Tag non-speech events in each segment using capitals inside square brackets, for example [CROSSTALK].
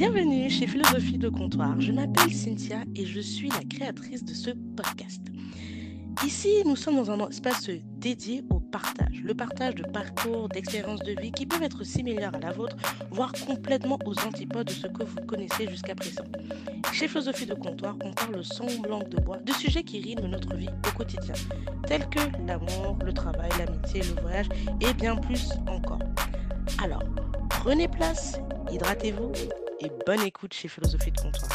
Bienvenue chez Philosophie de Comptoir. Je m'appelle Cynthia et je suis la créatrice de ce podcast. Ici, nous sommes dans un espace dédié au partage. Le partage de parcours, d'expériences de vie qui peuvent être similaires à la vôtre, voire complètement aux antipodes de ce que vous connaissez jusqu'à présent. Chez Philosophie de Comptoir, on parle sans langue de bois de sujets qui rythment notre vie au quotidien, tels que l'amour, le travail, l'amitié, le voyage et bien plus encore. Alors, prenez place, hydratez-vous et bonne écoute chez Philosophie de Comptoir.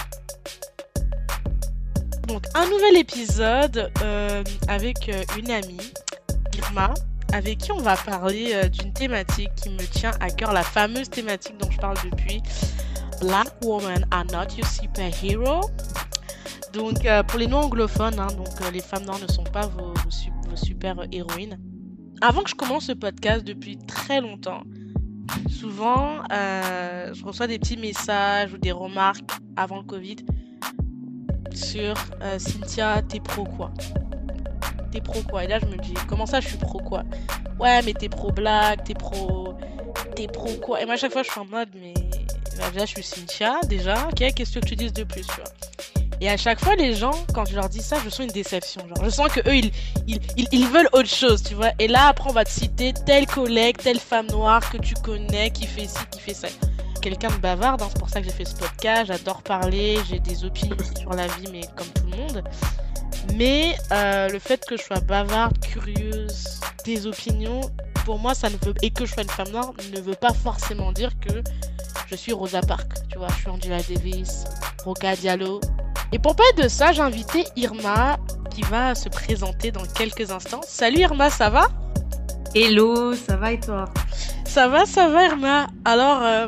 Donc, un nouvel épisode euh, avec euh, une amie, Irma, avec qui on va parler euh, d'une thématique qui me tient à cœur, la fameuse thématique dont je parle depuis. Black women are not your superhero. Donc, pour les non-anglophones, hein, donc les femmes noires ne sont pas vos, vos super héroïnes. Avant que je commence ce podcast depuis très longtemps, souvent, euh, je reçois des petits messages ou des remarques avant le Covid sur euh, Cynthia, t'es pro quoi T'es pro quoi Et là, je me dis, comment ça, je suis pro quoi? Ouais, mais t'es pro black, t'es pro. T'es pro quoi? Et moi, à chaque fois, je suis en mode, mais. Là, je suis Cynthia, déjà. Ok, qu'est-ce que tu dis de plus, tu vois? Et à chaque fois, les gens, quand je leur dis ça, je sens une déception. Genre, je sens que eux, ils, ils, ils, veulent autre chose, tu vois. Et là, après, on va te citer tel collègue, telle femme noire que tu connais, qui fait ci, qui fait ça. Quelqu'un de bavarde, hein, c'est pour ça que j'ai fait ce podcast. J'adore parler, j'ai des opinions sur la vie, mais comme tout le monde. Mais euh, le fait que je sois bavarde, curieuse, des opinions, pour moi, ça ne veut et que je sois une femme noire ne veut pas forcément dire que je suis Rosa Parks. Tu vois, je suis Angela Davis, Roca Diallo, et pour parler de ça, j'ai invité Irma qui va se présenter dans quelques instants. Salut Irma, ça va? Hello, ça va et toi? Ça va, ça va Irma. Alors, euh,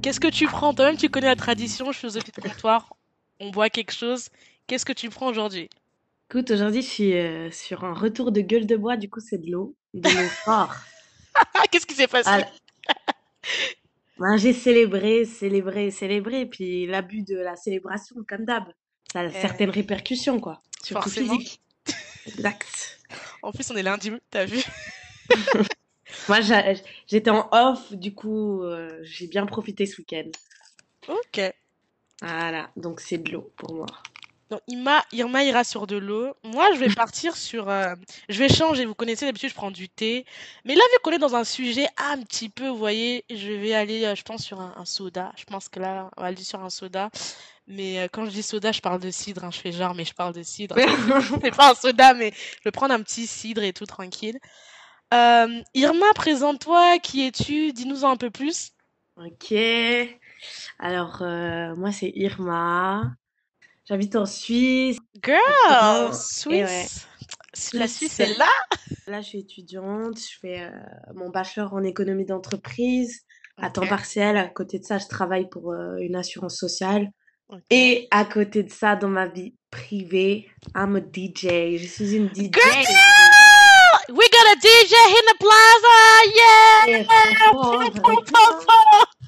qu'est-ce que tu prends? Toi-même, tu connais la tradition, je suis au comptoir, on boit quelque chose. Qu'est-ce que tu prends aujourd'hui? Écoute, aujourd'hui, je suis euh, sur un retour de gueule de bois, du coup, c'est de l'eau, de l'eau [LAUGHS] fort. qu'est-ce qui s'est passé? Ben, j'ai célébré, célébré, célébré, puis l'abus de la célébration, comme d'hab, ça a certaines répercussions, quoi. Surtout physique. exact. En plus, on est lundi, t'as vu? [LAUGHS] Moi, j'étais en off, du coup, euh, j'ai bien profité ce week-end. Ok. Voilà, donc c'est de l'eau pour moi. Donc Irma, Irma ira sur de l'eau. Moi, je vais [LAUGHS] partir sur. Euh, je vais changer. Vous connaissez d'habitude, je prends du thé. Mais là, vu qu'on est dans un sujet un petit peu, vous voyez, je vais aller, euh, je pense, sur un, soda. Je pense que là, on va aller sur un soda. Mais euh, quand je dis soda, je parle de cidre. Hein. Je fais genre, mais je parle de cidre. [LAUGHS] C'est pas un soda, mais je vais prendre un petit cidre et tout tranquille. Irma, présente-toi. Qui es-tu? Dis-nous un peu plus. Ok. Alors, moi, c'est Irma. J'habite en Suisse. Girl, Suisse. La Suisse est là. Là, je suis étudiante. Je fais euh, mon bachelor en économie d'entreprise à temps partiel. À côté de ça, je travaille pour euh, une assurance sociale. Et à côté de ça, dans ma vie privée, I'm a DJ. Je suis une DJ. Girl! We got a DJ in the plaza! Yeah!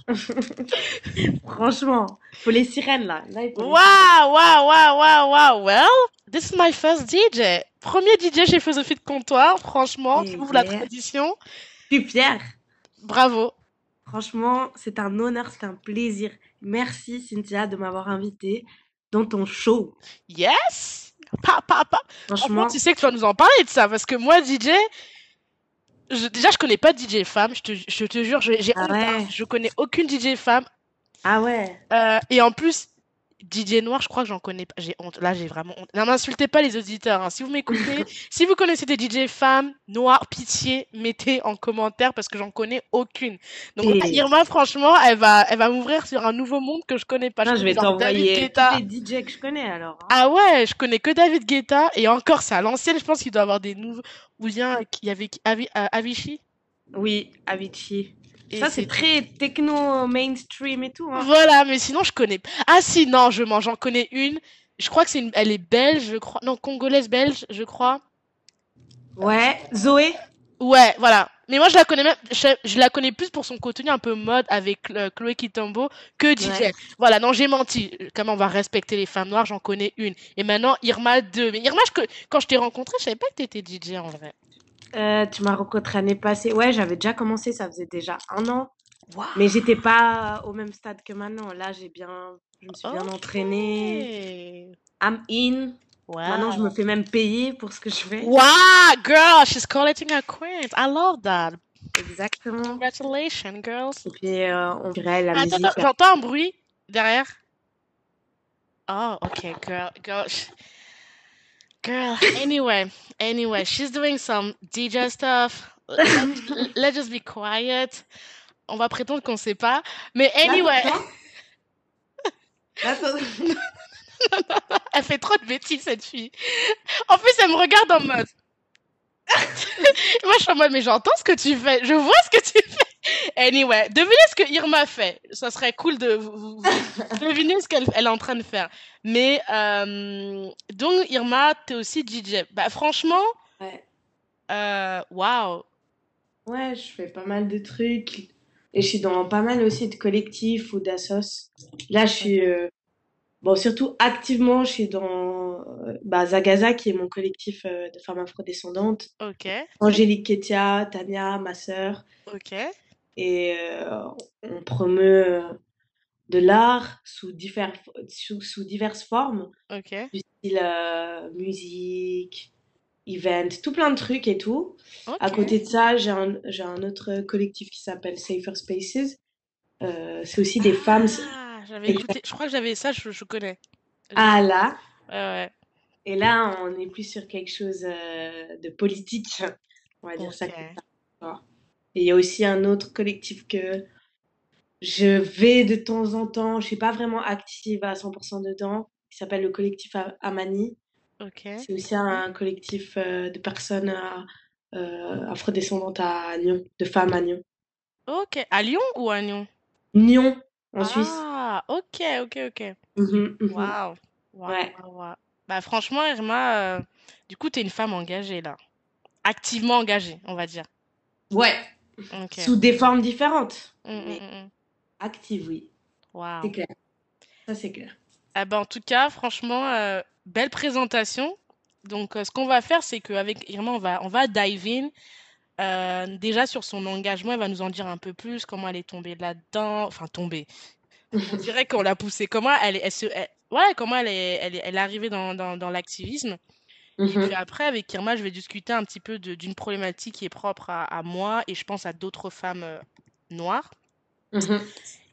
[LAUGHS] Franchement, faut les sirènes là. Waouh, waouh, waouh, waouh, waouh. Well, this is my first DJ. Premier DJ chez Philosophie de Comptoir. Franchement, tu ouvres la tradition. Suis fière. Bravo. Franchement, c'est un honneur, c'est un plaisir. Merci Cynthia de m'avoir invité dans ton show. Yes! Pa, pa, pa. Franchement, tu sais que tu vas nous en parler de ça parce que moi, DJ, déjà, je connais pas de DJ femme, je te, je te jure, j'ai ah hein. Je connais aucune DJ femme. Ah ouais. Euh, et en plus, DJ noir, je crois que j'en connais pas. J'ai honte. Là, j'ai vraiment honte. Ne m'insultez pas les auditeurs. Hein. Si vous m'écoutez, [LAUGHS] si vous connaissez des DJ femmes noires, pitié, mettez en commentaire parce que j'en connais aucune. Donc Irma, franchement, elle va, elle va m'ouvrir sur un nouveau monde que je connais pas. je, vais t'envoyer tous les DJ que je connais alors. Hein. Ah ouais, je connais que David Guetta et encore c'est à l'ancienne. Je pense qu'il doit avoir des nouveaux. Ou bien qu'il y avait euh, Avicii? Oui, Avicii ça, c'est très techno mainstream et tout. Hein. Voilà, mais sinon, je connais. Ah, si, non, je j'en connais une. Je crois que c'est une... elle est belge, je crois. Non, congolaise belge, je crois. Ouais, Zoé. Ouais, voilà. Mais moi, je la connais même, je, la connais plus pour son contenu un peu mode avec Chloé Kitombo que DJ. Voilà, non, j'ai menti. Comment on va respecter les femmes noires, j'en connais une. Et maintenant, Irma 2. Mais Irma, quand je t'ai rencontré, je savais pas que t'étais DJ en vrai. Euh, tu m'as rencontré l'année passée. Ouais, j'avais déjà commencé, ça faisait déjà un an. Mais j'étais pas au même stade que maintenant. Là, j'ai bien, je me suis bien entraînée. I'm in. Maintenant, je me fais même payer pour ce que je fais. Wow, girl, she's collecting her coins. I love that. Exactement. Congratulations, girls. Et puis, euh, on dirait la musique. J'entends un bruit derrière? Oh, okay, girl, girl. Girl, anyway, anyway, she's doing some DJ stuff. [LAUGHS] Let's, just be quiet. On va prétendre qu'on sait pas. Mais anyway. [LAUGHS] elle fait trop de bêtises, cette fille. En plus, elle me regarde en mode. [LAUGHS] Moi, je suis en mode, mais j'entends ce que tu fais. Je vois ce que tu fais. [LAUGHS] Anyway, devinez ce que Irma fait. Ça serait cool de vous, [LAUGHS] deviner ce qu'elle est en train de faire. Mais, euh, donc, Irma, t'es aussi DJ. Bah, franchement. Ouais. Euh, waouh. Ouais, je fais pas mal de trucs. Et je suis dans pas mal aussi de collectifs ou d'assos. Là, je suis. Euh, bon, surtout activement, je suis dans bah, Zagaza, qui est mon collectif de femmes afrodescendantes. Ok. Angélique Ketia, Tania, ma sœur. Ok. Et on promeut de l'art sous, sous, sous, diverses formes. Ok. Du style musique, event, tout plein de trucs et tout. À côté de ça, j'ai un, un, autre collectif qui s'appelle Safer Spaces. Euh, c'est aussi des femmes. Ah, j'avais écouté, je crois que j'avais ça, je, je connais. Ah là ouais, ouais. Et là, on est plus sur quelque chose euh, de politique, on va dire ça comme ça. Et il y a aussi un autre collectif que je vais de temps en temps, je suis pas vraiment active à 100% dedans, qui s'appelle le collectif Amani. C'est aussi un collectif euh, de personnes euh, afrodescendantes à Lyon, de femmes à Lyon. Ok, à Lyon ou à Lyon Lyon, en Suisse. Ah, ok, ok, ok. Mhm, mhm. Waouh. Ouais. Bah, franchement, Irma, euh, du coup, tu es une femme engagée là. Activement engagée, on va dire. Ouais. Sous des formes différentes. Mmh, mais mmh, mmh. active, oui. C'est clair. Ça, c'est clair. Ah bah, en tout cas, franchement, belle présentation. Donc, euh, ce qu'on va faire, c'est qu'avec Irma, on va, on va dive in. Euh, déjà sur son engagement, elle va nous en dire un peu plus, comment elle est tombée là-dedans. Enfin, tombée. On dirait qu'on l'a poussée. Comment elle, elle, se, ouais, comment elle est, elle, elle est arrivée dans, dans, dans l'activisme. Et puis mm-hmm. après, avec Irma, je vais discuter un petit peu d'une problématique qui est propre à, à, moi et je pense à d'autres femmes euh, noires. Mm-hmm.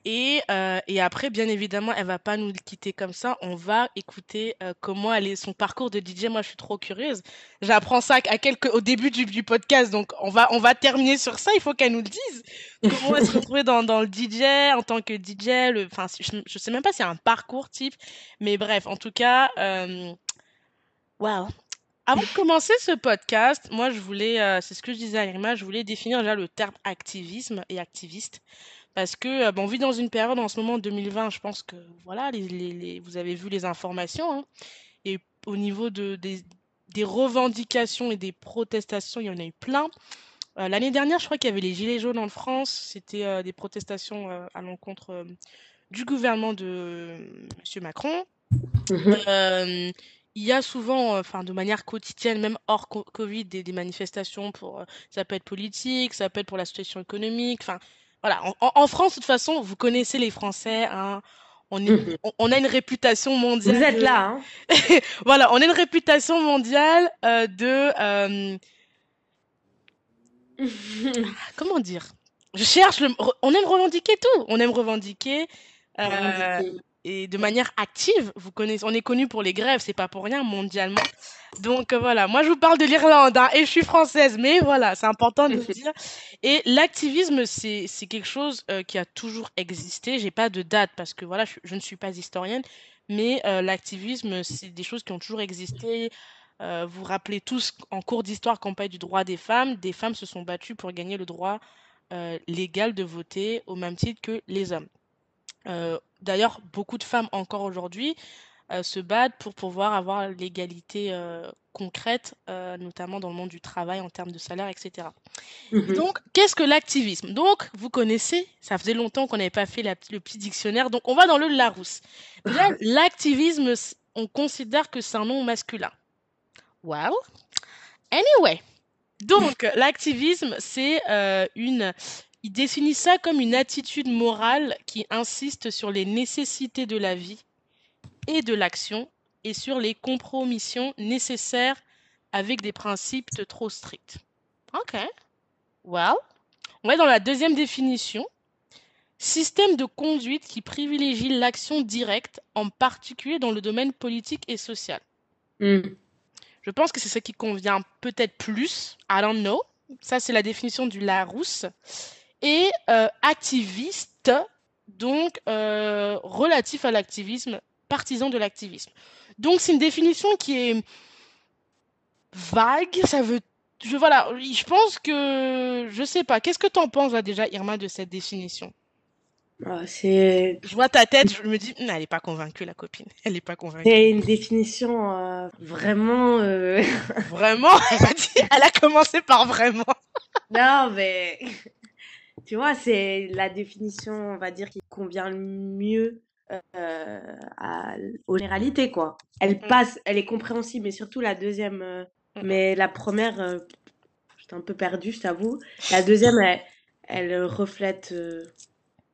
Et, euh, et après, bien évidemment, elle va pas nous quitter comme ça. On va écouter euh, comment elle est son parcours de DJ. Moi, je suis trop curieuse. J'apprends ça à quelques au début du, du, podcast, donc on va on va terminer sur ça. Il faut qu'elle nous le dise. Comment elle se [LAUGHS] retrouvée dans, dans le DJ en tant que DJ. Le, enfin, je, je sais même pas si c'est un parcours type, mais bref, en tout cas, euh, wow. Avant de commencer ce podcast, moi, je voulais, euh, c'est ce que je disais à Irma, je voulais définir déjà le terme activisme et activiste. Parce que, euh, bon, on vit dans une période en ce moment, 2020, je pense que, voilà, les, les, vous avez vu les informations. Hein, et au niveau de, des, des, revendications et des protestations, il y en a eu plein. Euh, L'année dernière, je crois qu'il y avait les Gilets jaunes en France. C'était euh, des protestations euh, à l'encontre euh, du gouvernement de M. Macron. Mmh il y a souvent, enfin, de manière quotidienne, même hors Covid, des, des manifestations pour, ça peut être politique, ça peut être pour la situation économique, enfin, voilà, en, en, France, de toute façon, vous connaissez les Français. Hein, on, est, mhm. on, a une réputation mondiale. Vous êtes là. Hein [LAUGHS] voilà, on a une réputation mondiale euh, de. Euh... [LAUGHS] comment dire? Je cherche le. On aime revendiquer tout. On aime revendiquer. Euh, et de manière active. Vous connaissez, on est connu pour les grèves, c'est pas pour rien mondialement. Donc euh, voilà, moi je vous parle de l'Irlande hein, et je suis française, mais voilà, c'est important de le dire. Et l'activisme, c'est c'est quelque chose euh, qui a toujours existé. J'ai pas de date parce que voilà, je, je ne suis pas historienne, mais euh, l'activisme, c'est des choses qui ont toujours existé. Vous vous rappelez tous en cours d'histoire campagne du droit des femmes, des femmes se sont battues pour gagner le droit légal de voter au même titre que les hommes. Euh, D'ailleurs, beaucoup de femmes encore aujourd'hui euh, se battent pour pouvoir avoir l'égalité euh, concrète, euh, notamment dans le monde du travail en termes de salaire, etc. Mmh donc, qu'est-ce que l'activisme? Donc, vous connaissez, ça faisait longtemps qu'on n'avait pas fait la, le petit dictionnaire, donc on va dans le Larousse. [LAUGHS] Là, l'activisme, on considère que c'est un nom masculin. Well, anyway. Donc, l'activisme, c'est euh, une Il définit ça comme une attitude morale qui insiste sur les nécessités de la vie et de l'action et sur les compromissions nécessaires avec des principes trop stricts. Ok. Well, on va dans la deuxième définition. Système de conduite qui privilégie l'action directe, en particulier dans le domaine politique et social. Hmm. Je pense que c'est ce qui convient peut-être plus. I don't know. Ça, c'est la définition du Larousse. Et euh, activiste, donc euh, relatif à l'activisme, partisan de l'activisme. Donc, c'est une définition qui est vague. Ça veut. Je, voilà, je pense que. Je sais pas. Qu'est-ce que tu en penses déjà, Irma, de cette définition? Ah, c'est... Je vois ta tête, je me dis, elle n'est pas convaincue, la copine. [LAUGHS] Elle n'est pas convaincue. C'est une définition euh, vraiment. Euh, vraiment? [LAUGHS] Elle a commencé par vraiment. non, mais. Tu vois, c'est la définition, on va dire, qui convient le mieux euh, à... aux généralités, quoi. Elle mm. passe, elle est compréhensible, mais surtout la deuxième. Mm. Mais la première, j'étais un peu perdue, je t'avoue. La deuxième, elle, elle reflète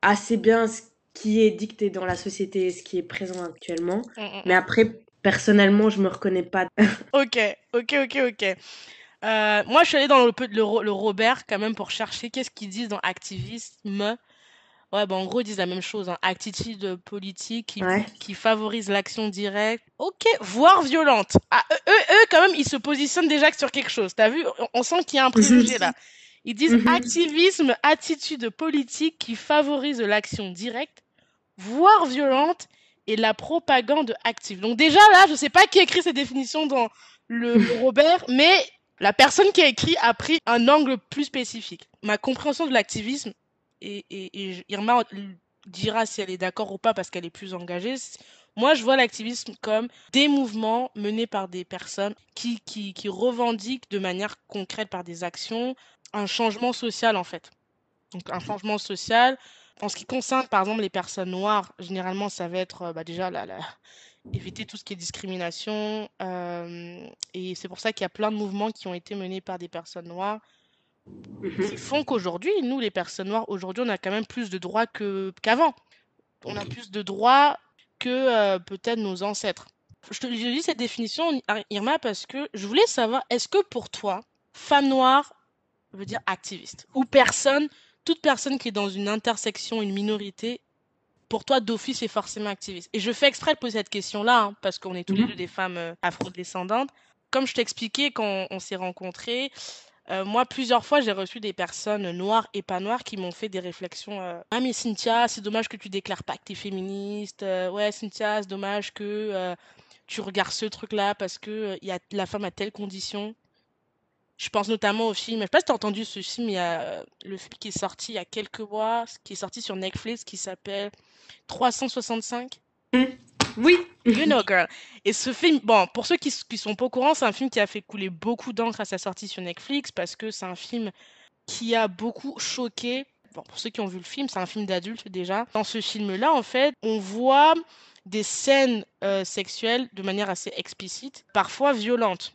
assez bien ce qui est dicté dans la société et ce qui est présent actuellement. Mm, Mais après, personnellement, je me reconnais pas. ok, ok, ok, ok. Euh, moi, je suis allée dans le, le, le Robert quand même pour chercher qu'est-ce qu'ils disent dans activisme. Ouais, bon, en gros, ils disent la même chose. Hein. Attitude politique qui, qui favorise l'action directe. Ok, voire violente. Ah, eux, eux, quand même, ils se positionnent déjà sur quelque chose. T'as vu? On sent qu'il y a un préjugé là. [LAUGHS] Ils disent mhm. activisme, attitude politique qui favorise l'action directe, voire violente, et la propagande active. Donc déjà là, je ne sais pas qui écrit ces définitions dans le, [LAUGHS] Robert, mais la personne qui a écrit a pris un angle plus spécifique. Ma compréhension de l'activisme, et, Irma dira si elle est d'accord ou pas parce qu'elle est plus engagée, moi, je vois l'activisme comme des mouvements menés par des personnes qui, revendiquent de manière concrète par des actions un changement social en fait. Donc un changement social. En ce qui concerne par exemple les personnes noires, généralement ça va être euh, bah, déjà la, éviter tout ce qui est discrimination. Euh, et c'est pour ça qu'il y a plein de mouvements qui ont été menés par des personnes noires mhm. qui font qu'aujourd'hui, nous les personnes noires, aujourd'hui on a quand même plus de droits que, qu'avant. On a plus de droits que euh, peut-être nos ancêtres. Je te dis cette définition, Irma, parce que je voulais savoir, est-ce que pour toi, femme noire veut dire activiste? Ou personne, toute personne qui est dans une intersection, une minorité, pour toi, d'office est forcément activiste. Et je fais exprès de poser cette question-là, hein, parce qu'on est tous les mhm. deux des femmes euh, afro-descendantes. Comme je t'expliquais quand on, s'est rencontrés, euh, moi, plusieurs fois, j'ai reçu des personnes noires et pas noires qui m'ont fait des réflexions. Euh, ah, mais Cynthia, c'est dommage que tu déclares pas que tu es féministe. ouais, Cynthia, c'est dommage que tu regardes ce truc-là parce que y a, la femme a telle condition. Je pense notamment au film, je sais pas si tu as entendu ce film, il y a euh, le film qui est sorti il y a quelques mois, qui est sorti sur Netflix, qui s'appelle 365. Mmh. Oui. You know, girl. Et ce film, bon, pour ceux qui, qui sont pas au courant, c'est un film qui a fait couler beaucoup d'encre à sa sortie sur Netflix parce que c'est un film qui a beaucoup choqué. Bon, pour ceux qui ont vu le film, c'est un film d'adulte déjà. Dans ce film-là, en fait, on voit des scènes euh, sexuelles de manière assez explicite, parfois violentes.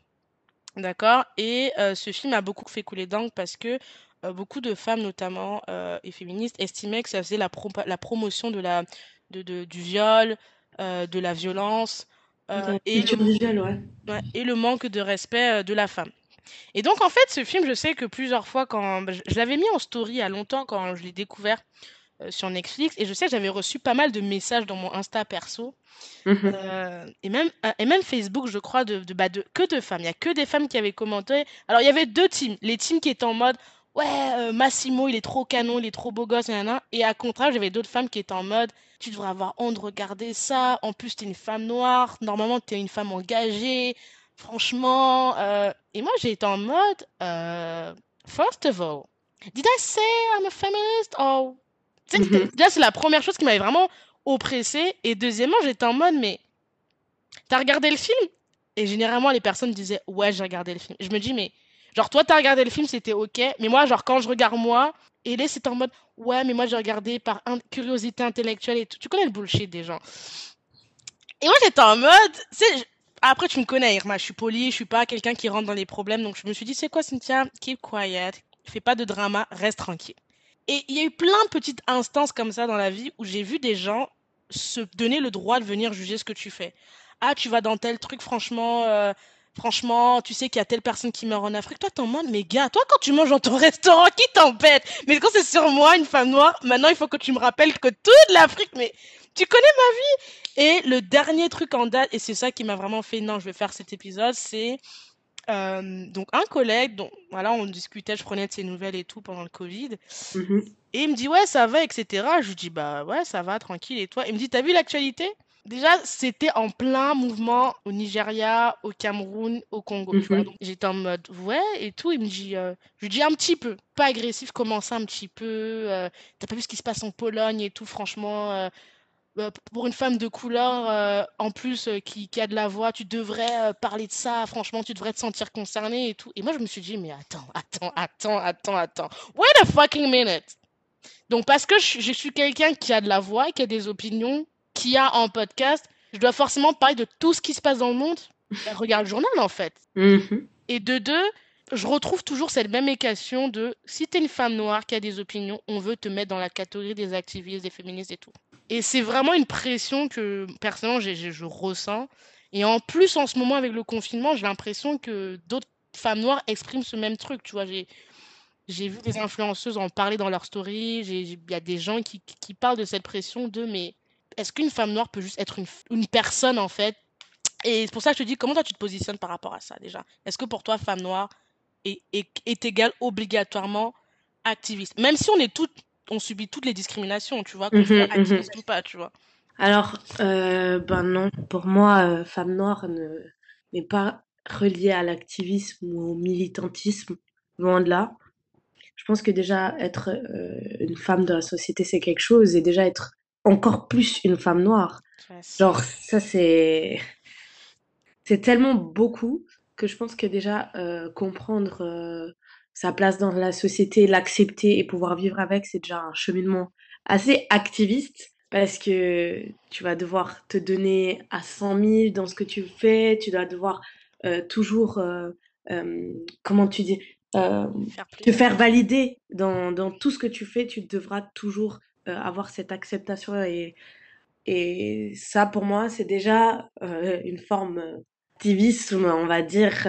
D'accord? Et euh, ce film a beaucoup fait couler d'encre parce que euh, beaucoup de femmes, notamment euh, et féministes, estimaient que ça faisait la, la promotion de la, de, de, du viol, de la violence et, le, ouais. et le manque de respect de la femme. Et donc, en fait, ce film, je sais que plusieurs fois, quand bah, je l'avais mis en story il y a longtemps, quand je l'ai découvert, euh, sur Netflix. Et je sais que j'avais reçu pas mal de messages dans mon Insta perso. Mhm. euh, et même euh, et même Facebook je crois de, de, bah, de que de femmes. Il y a que des femmes qui avaient commenté. Alors il y avait deux teams. Les teams qui étaient en mode ouais Massimo il est trop canon il est trop beau gosse et à contraire j'avais d'autres femmes qui étaient en mode tu devrais avoir honte de regarder ça. En plus t'es une femme noire. Normalement t'es une femme engagée. Franchement et moi j'ai été en mode first of all did I say I'm a feminist? Or Mhm. Déjà, c'est la première chose qui m'avait vraiment oppressée. Et deuxièmement, j'étais en mode, mais t'as regardé le film? Et généralement, les personnes disaient, ouais, j'ai regardé le film. Je me dis, mais genre, toi, t'as regardé le film, c'était ok. Mais moi, genre, quand je regarde moi, et là, c'est en mode, ouais, mais moi, j'ai regardé par curiosité intellectuelle et tout. Tu connais le bullshit des gens. Et moi, j'étais en mode, après, tu me connais, Irma, je suis polie, je suis pas quelqu'un qui rentre dans les problèmes. Donc, je me suis dit, c'est quoi, Cynthia? Keep quiet. Fais pas de drama, reste tranquille. Et il y a eu plein de petites instances comme ça dans la vie où j'ai vu des gens se donner le droit de venir juger ce que tu fais. Ah, tu vas dans tel truc, franchement, euh, franchement, tu sais qu'il y a telle personne qui meurt en Afrique. Toi, t'es en mode, mais gars, toi, quand tu manges dans ton [LAUGHS] restaurant, qui t'embête? Mais quand c'est sur moi, une femme noire, maintenant, il faut que tu me rappelles que toute l'Afrique, mais tu connais ma vie Et le dernier truc en date, et c'est ça qui m'a vraiment fait, non, je vais faire cet épisode, c'est euh, donc un collègue, dont voilà, on discutait, je prenais de ses nouvelles et tout pendant le Covid. Mmh et il me dit ouais ça va etc. Je lui dis bah ouais ça va tranquille et toi? Il me dit t'as vu l'actualité? Déjà c'était en plein mouvement au Nigeria, au Cameroun, au Congo. Mmh j'étais en mode ouais et tout. Il me dit euh, je lui dis un petit peu, pas agressif, comment ça un petit peu. Euh, t'as pas vu ce qui se passe en Pologne et tout franchement. Euh, pour une femme de couleur, euh, en plus, euh, qui, qui, a de la voix, tu devrais parler de ça, franchement, tu devrais te sentir concernée et tout. Et moi, je me suis dit, mais attends, attends, attends, attends, attends. Wait a fucking minute. Donc, parce que je, suis quelqu'un qui a de la voix, qui a des opinions, qui a un podcast, je dois forcément parler de tout ce qui se passe dans le monde. Ben, regarde le journal, en fait. Mm-hmm. Et de deux, je retrouve toujours cette même équation de si tu es une femme noire qui a des opinions, on veut te mettre dans la catégorie des activistes, des féministes et tout. Et c'est vraiment une pression que personnellement je ressens. Et en plus, en ce moment, avec le confinement, j'ai l'impression que d'autres femmes noires expriment ce même truc. Tu vois, j'ai, j'ai vu des influenceuses en parler dans leur story. Il y a des gens qui, qui, parlent de cette pression de mais est-ce qu'une femme noire peut juste être une, une personne en fait? Et c'est pour ça que je te dis, comment toi tu te positionnes par rapport à ça déjà? Est-ce que pour toi, femme noire est, est, est égale obligatoirement activiste? Même si on est toutes on subit toutes les discriminations, tu vois, qu'on mhm, soit mhm. activiste ou pas, tu vois. Alors, euh, ben non, pour moi, euh, femme noire n'est pas reliée à l'activisme ou au militantisme, loin de là. Je pense que déjà être euh, une femme de la société, c'est quelque chose, et déjà être encore plus une femme noire. Genre, ça, c'est. C'est tellement beaucoup que je pense que déjà comprendre sa place dans la société, l'accepter et pouvoir vivre avec, c'est déjà un cheminement assez activiste parce que tu vas devoir te donner à 100 000 dans ce que tu fais, tu dois devoir euh, toujours, euh, euh, comment tu dis, te faire valider dans, dans, tout ce que tu fais, tu devras toujours avoir cette acceptation et, et ça pour moi c'est déjà une forme d'activisme, on va dire,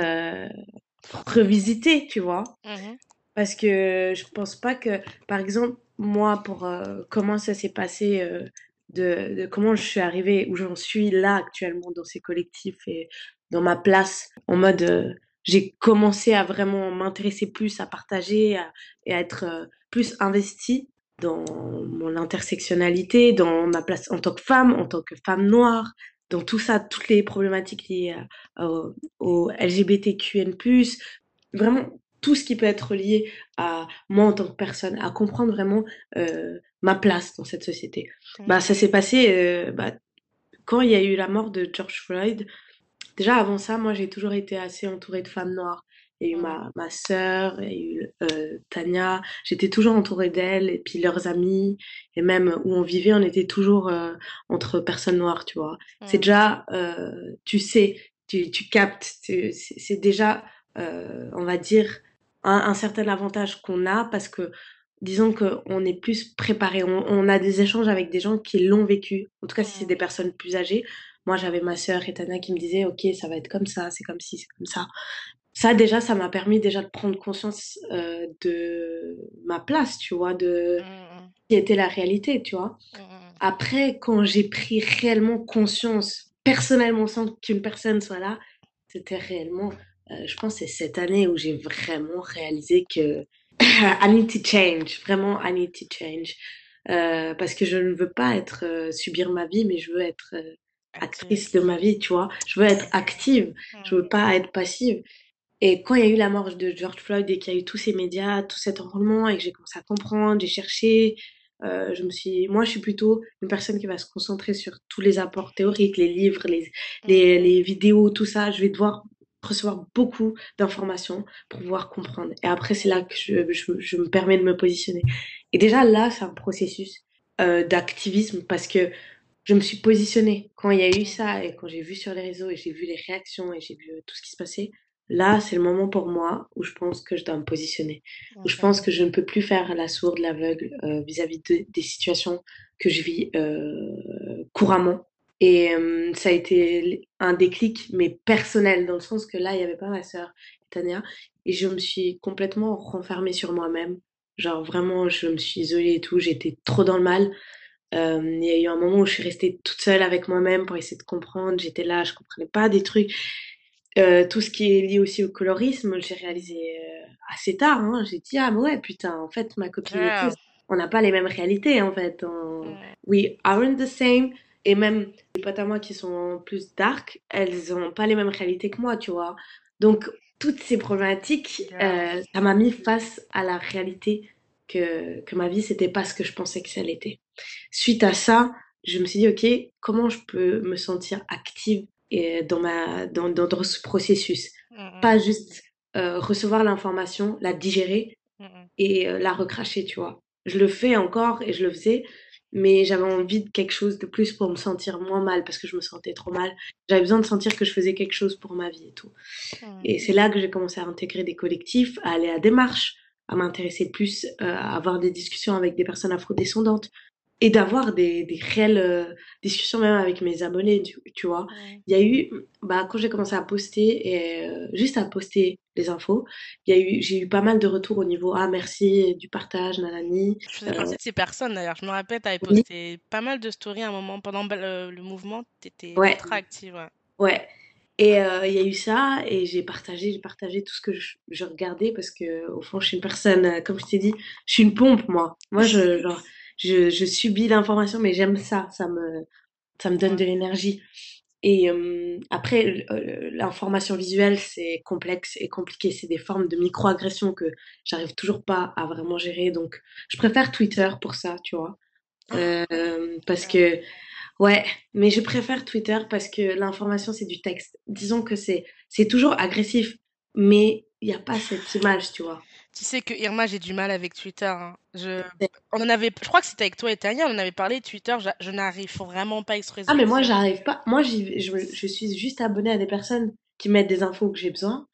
revisiter, tu vois. Mmh Parce que je pense pas que, par exemple, moi, pour euh, comment ça s'est passé, euh, de, de, comment je suis arrivée, où j'en suis là actuellement dans ces collectifs et dans ma place, en mode, euh, j'ai commencé à vraiment m'intéresser plus, à partager et à être plus investie dans mon intersectionnalité, dans ma place en tant que femme, en tant que femme noire, dans tout ça, toutes les problématiques liées au LGBTQN+, vraiment tout ce qui peut être lié à moi en tant que personne, à comprendre vraiment euh, ma place dans cette société. Bah, ça s'est passé euh, bah, quand il y a eu la mort de George Floyd. Déjà avant ça, moi j'ai toujours été assez entourée de femmes noires. Il y a eu ma, ma sœur, il y a eu euh, Tania, j'étais toujours entourée d'elles, et puis leurs amis, et même où on vivait, on était toujours euh, entre personnes noires, tu vois. C'est déjà, euh, tu sais, tu, tu captes, c'est déjà, on va dire, un, un certain avantage qu'on a parce que disons qu'on est plus préparé. On, on, a des échanges avec des gens qui l'ont vécu. En tout cas, si c'est des personnes plus âgées. Moi, j'avais ma sœur et Tania qui me disait, OK, ça va être comme ça, c'est comme ci, c'est comme ça ça déjà ça m'a permis déjà de prendre conscience euh, de ma place tu vois de mmh, mmh. qui était la réalité tu vois. Mmh, après quand j'ai pris réellement conscience personnellement sans qu'une personne soit là c'était réellement euh, je pense c'est cette année où j'ai vraiment réalisé que [COUGHS] I need to change vraiment I need to change. Euh, parce que je ne veux pas être subir ma vie mais je veux être actrice de ma vie tu vois. Je veux être active. Je veux pas être passive et quand il y a eu la mort de George Floyd et qu'il y a eu tous ces médias, tout cet enrôlement et que j'ai commencé à comprendre, j'ai cherché, euh, je me suis, moi, je suis plutôt une personne qui va se concentrer sur tous les apports théoriques, les livres, les, les, les vidéos, tout ça. Je vais devoir recevoir beaucoup d'informations pour pouvoir comprendre. Et après, c'est là que je, je, je, me permets de me positionner. Et déjà, là, c'est un processus euh, d'activisme parce que je me suis positionnée. Quand il y a eu ça et quand j'ai vu sur les réseaux et j'ai vu les réactions et j'ai vu tout ce qui se passait, là, c'est le moment pour moi où je pense que je dois me positionner. Où je pense que je ne peux plus faire la sourde, l'aveugle euh, vis-à-vis des situations que je vis euh, couramment. Et euh, ça a été un déclic, mais personnel, dans le sens que là, il n'y avait pas ma sœur, Tania, et je me suis complètement renfermée sur moi-même. Genre vraiment, je me suis isolée et tout, j'étais trop dans le mal. Il y a eu un moment où je suis restée toute seule avec moi-même pour essayer de comprendre. J'étais là, je comprenais pas des trucs. Euh, tout ce qui est lié aussi au colorisme, j'ai réalisé euh, assez tard. Hein. J'ai dit, ah, mais ouais, putain, en fait, ma copine on n'a pas les mêmes réalités, en fait. We aren't the same. Et même les potes à moi qui sont plus dark, elles n'ont pas les mêmes réalités que moi, tu vois. Donc, toutes ces problématiques, euh, ça m'a mis face à la réalité que, que ma vie, c'était pas ce que je pensais que ça l'était. Suite à ça, je me suis dit, OK, comment je peux me sentir active et dans, ma, dans, dans, ce processus. Mmh, mmh. Pas juste euh, recevoir l'information, la digérer mmh, et euh, la recracher, tu vois. Je le fais encore et je le faisais, mais j'avais envie de quelque chose de plus pour me sentir moins mal parce que je me sentais trop mal. J'avais besoin de sentir que je faisais quelque chose pour ma vie et tout. Et c'est là que j'ai commencé à intégrer des collectifs, à aller à des marches, à m'intéresser plus, euh, à avoir des discussions avec des personnes afrodescendantes, et d'avoir des, des réelles euh, discussions même avec mes abonnés, tu, vois. Il y a eu, bah, quand j'ai commencé à poster, et, euh, juste à poster les infos, il y a eu, j'ai eu pas mal de retours au niveau ah merci du partage, nanani. Je faisais partie de ces personnes d'ailleurs. Je me rappelle, tu avais posté pas mal de stories à un moment pendant le, le mouvement, tu étais très active. Ouais. ouais. Et euh, il y a eu ça, et j'ai partagé, j'ai partagé tout ce que je, je, regardais parce que au fond, je suis une personne, comme je t'ai dit, je suis une pompe, moi. Moi, je, genre, je, je subis l'information, mais j'aime ça, ça me, ça me donne de l'énergie. Et euh, après, euh, l'information visuelle, c'est complexe et compliqué. C'est des formes de microagression que j'arrive toujours pas à vraiment gérer. Donc, je préfère Twitter pour ça, tu vois. Ah. Euh, parce que, ouais, mais je préfère Twitter parce que l'information, c'est du texte. Disons que c'est, c'est toujours agressif, mais il n'y a pas cette image, tu vois. Tu sais que Irma, j'ai du mal avec Twitter. Hein. Je... On en avait... je crois que c'était avec toi et Tania, on en avait parlé. Twitter, je, je n'arrive vraiment pas à exprimer. Ah, mais moi, j'arrive pas. Moi, je, je suis juste abonnée à des personnes qui mettent des infos que j'ai besoin.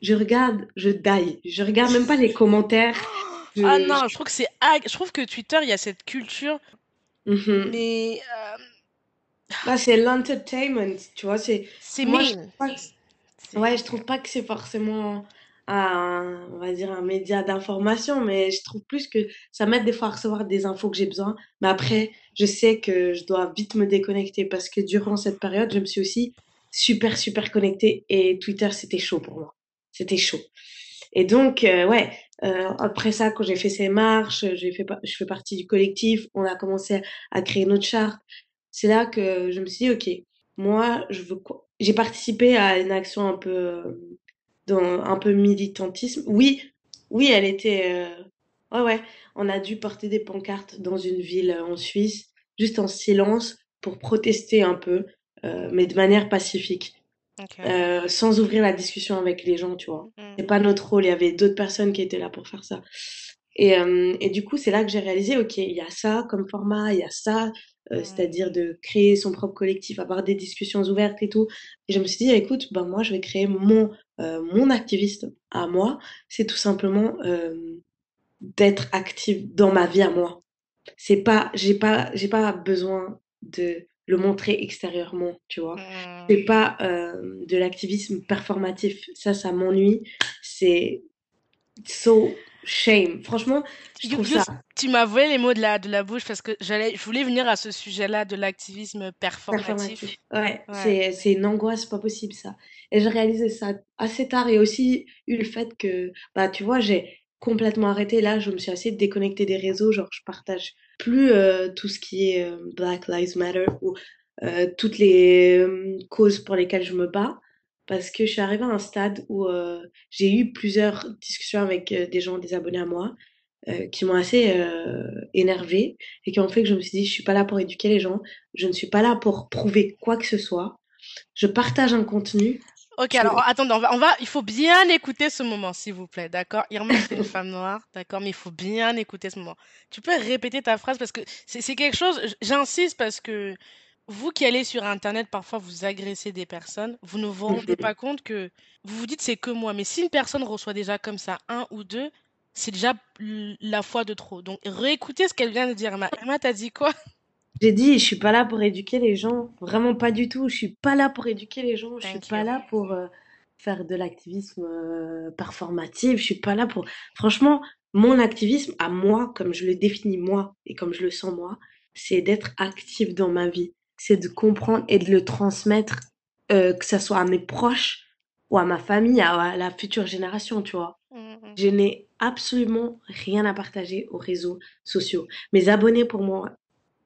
Je regarde, je die. Je regarde même pas les [LAUGHS] commentaires. Ah non, je trouve que c'est. Je trouve que Twitter, il y a cette culture. Mm-hmm. Mais. Euh... c'est l'entertainment, tu vois. C'est. C'est moi, Ouais, je trouve pas que c'est forcément un, on va dire un média d'information, mais je trouve plus que ça m'aide des fois à recevoir des infos que j'ai besoin. Mais après, je sais que je dois vite me déconnecter parce que durant cette période, je me suis aussi super, super connectée et Twitter, c'était chaud pour moi. C'était chaud. Et donc, euh, ouais, euh, après ça, quand j'ai fait ces marches, j'ai fait, je fais partie du collectif, on a commencé à créer notre charte. C'est là que je me suis dit, OK, moi, je veux J'ai participé à une action un peu dans un peu militantisme. Oui, oui, elle était. Euh, ouais, ouais. On a dû porter des pancartes dans une ville euh, en Suisse, juste en silence, pour protester un peu, euh, mais de manière pacifique. sans ouvrir la discussion avec les gens, tu vois. Mm. C'est pas notre rôle, il y avait d'autres personnes qui étaient là pour faire ça. Et, et du coup, c'est là que j'ai réalisé, ok, il y a ça comme format, il y a ça, euh, c'est-à-dire de créer son propre collectif, avoir des discussions ouvertes et tout. Et je me suis dit, écoute, ben moi, je vais créer mon, mon activiste à moi. C'est tout simplement euh, d'être active dans ma vie à moi. C'est pas, j'ai pas, j'ai pas besoin de le montrer extérieurement, tu vois. Mmh. C'est pas de l'activisme performatif. Ça, ça m'ennuie. C'est so shame. Franchement, je trouve ça. Tu m'as volé les mots de la, de la bouche parce que j'allais, je voulais venir à ce sujet-là de l'activisme performatif. Ouais, c'est une angoisse pas possible ça. Et j'ai réalisé ça assez tard et aussi eu le fait que, bah, tu vois, j'ai complètement arrêté. Là, je me suis assez déconnectée des réseaux. Genre, je partage plus euh, tout ce qui est euh, Black Lives Matter ou euh, toutes les causes pour lesquelles je me bats parce que je suis arrivée à un stade où euh, j'ai eu plusieurs discussions avec euh, des gens, des abonnés à moi, euh, qui m'ont assez énervée et qui ont fait que je me suis dit, je suis pas là pour éduquer les gens, je ne suis pas là pour prouver quoi que ce soit. Je partage un contenu. Ok, alors attendez, on va, on va, il faut bien écouter ce moment, s'il vous plaît, d'accord? Irma, c'est une femme noire, d'accord, mais il faut bien écouter ce moment. Tu peux répéter ta phrase parce que c'est quelque chose, j'insiste parce que vous qui allez sur Internet, parfois vous agressez des personnes, vous ne vous rendez pas compte que vous vous dites c'est que moi. Mais si une personne reçoit déjà comme ça un ou deux, c'est déjà la fois de trop. Donc réécoutez ce qu'elle vient de dire. Emma, Emma t'as dit quoi? J'ai dit, je suis pas là pour éduquer les gens. Vraiment pas du tout. Je suis pas là pour éduquer les gens. Je suis pas là pour euh, faire de l'activisme euh, performatif. Je suis pas là pour. Franchement, mon activisme à moi, comme je le définis moi et comme je le sens moi, c'est d'être actif dans ma vie. C'est de comprendre et de le transmettre, euh, que ce soit à mes proches ou à ma famille, à, la future génération, tu vois. Mmh, mmh. Je n'ai absolument rien à partager aux réseaux sociaux. Mes abonnés, pour moi,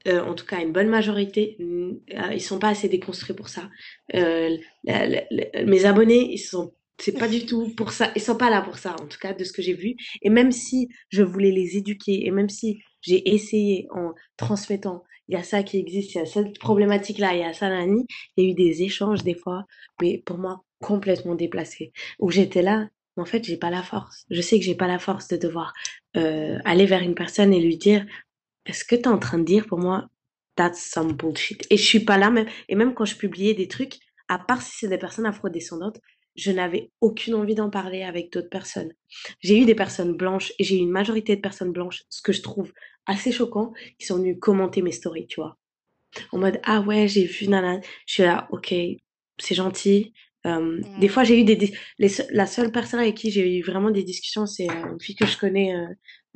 euh, en tout cas une bonne majorité, euh, ils sont pas assez déconstruits pour ça. Euh, mes abonnés, ils sont c'est pas du [LAUGHS] tout pour ça. Ils sont pas là pour ça, en tout cas, de ce que j'ai vu. Et même si je voulais les éduquer, et même si j'ai essayé en transmettant, il y a ça qui existe, il y a cette problématique-là, il y a ça, nani, il y a eu des échanges des fois, mais pour moi, complètement déplacés. Où j'étais là, en fait, j'ai pas la force. Je sais que j'ai pas la force de devoir euh, aller vers une personne et lui dire, est-ce que tu es en train de dire pour moi, that's some bullshit? Et je suis pas là même. Et même quand je publiais des trucs, à part si c'est des personnes afrodescendantes, je n'avais aucune envie d'en parler avec d'autres personnes. J'ai eu des personnes blanches et j'ai eu une majorité de personnes blanches, ce que je trouve assez choquant, qui sont venues commenter mes stories, tu vois. En mode, ah ouais, j'ai vu, nana. Je suis là, ok, c'est gentil. Euh, Des fois, j'ai eu des. la seule personne avec qui j'ai eu vraiment des discussions, c'est euh, une fille que je connais euh,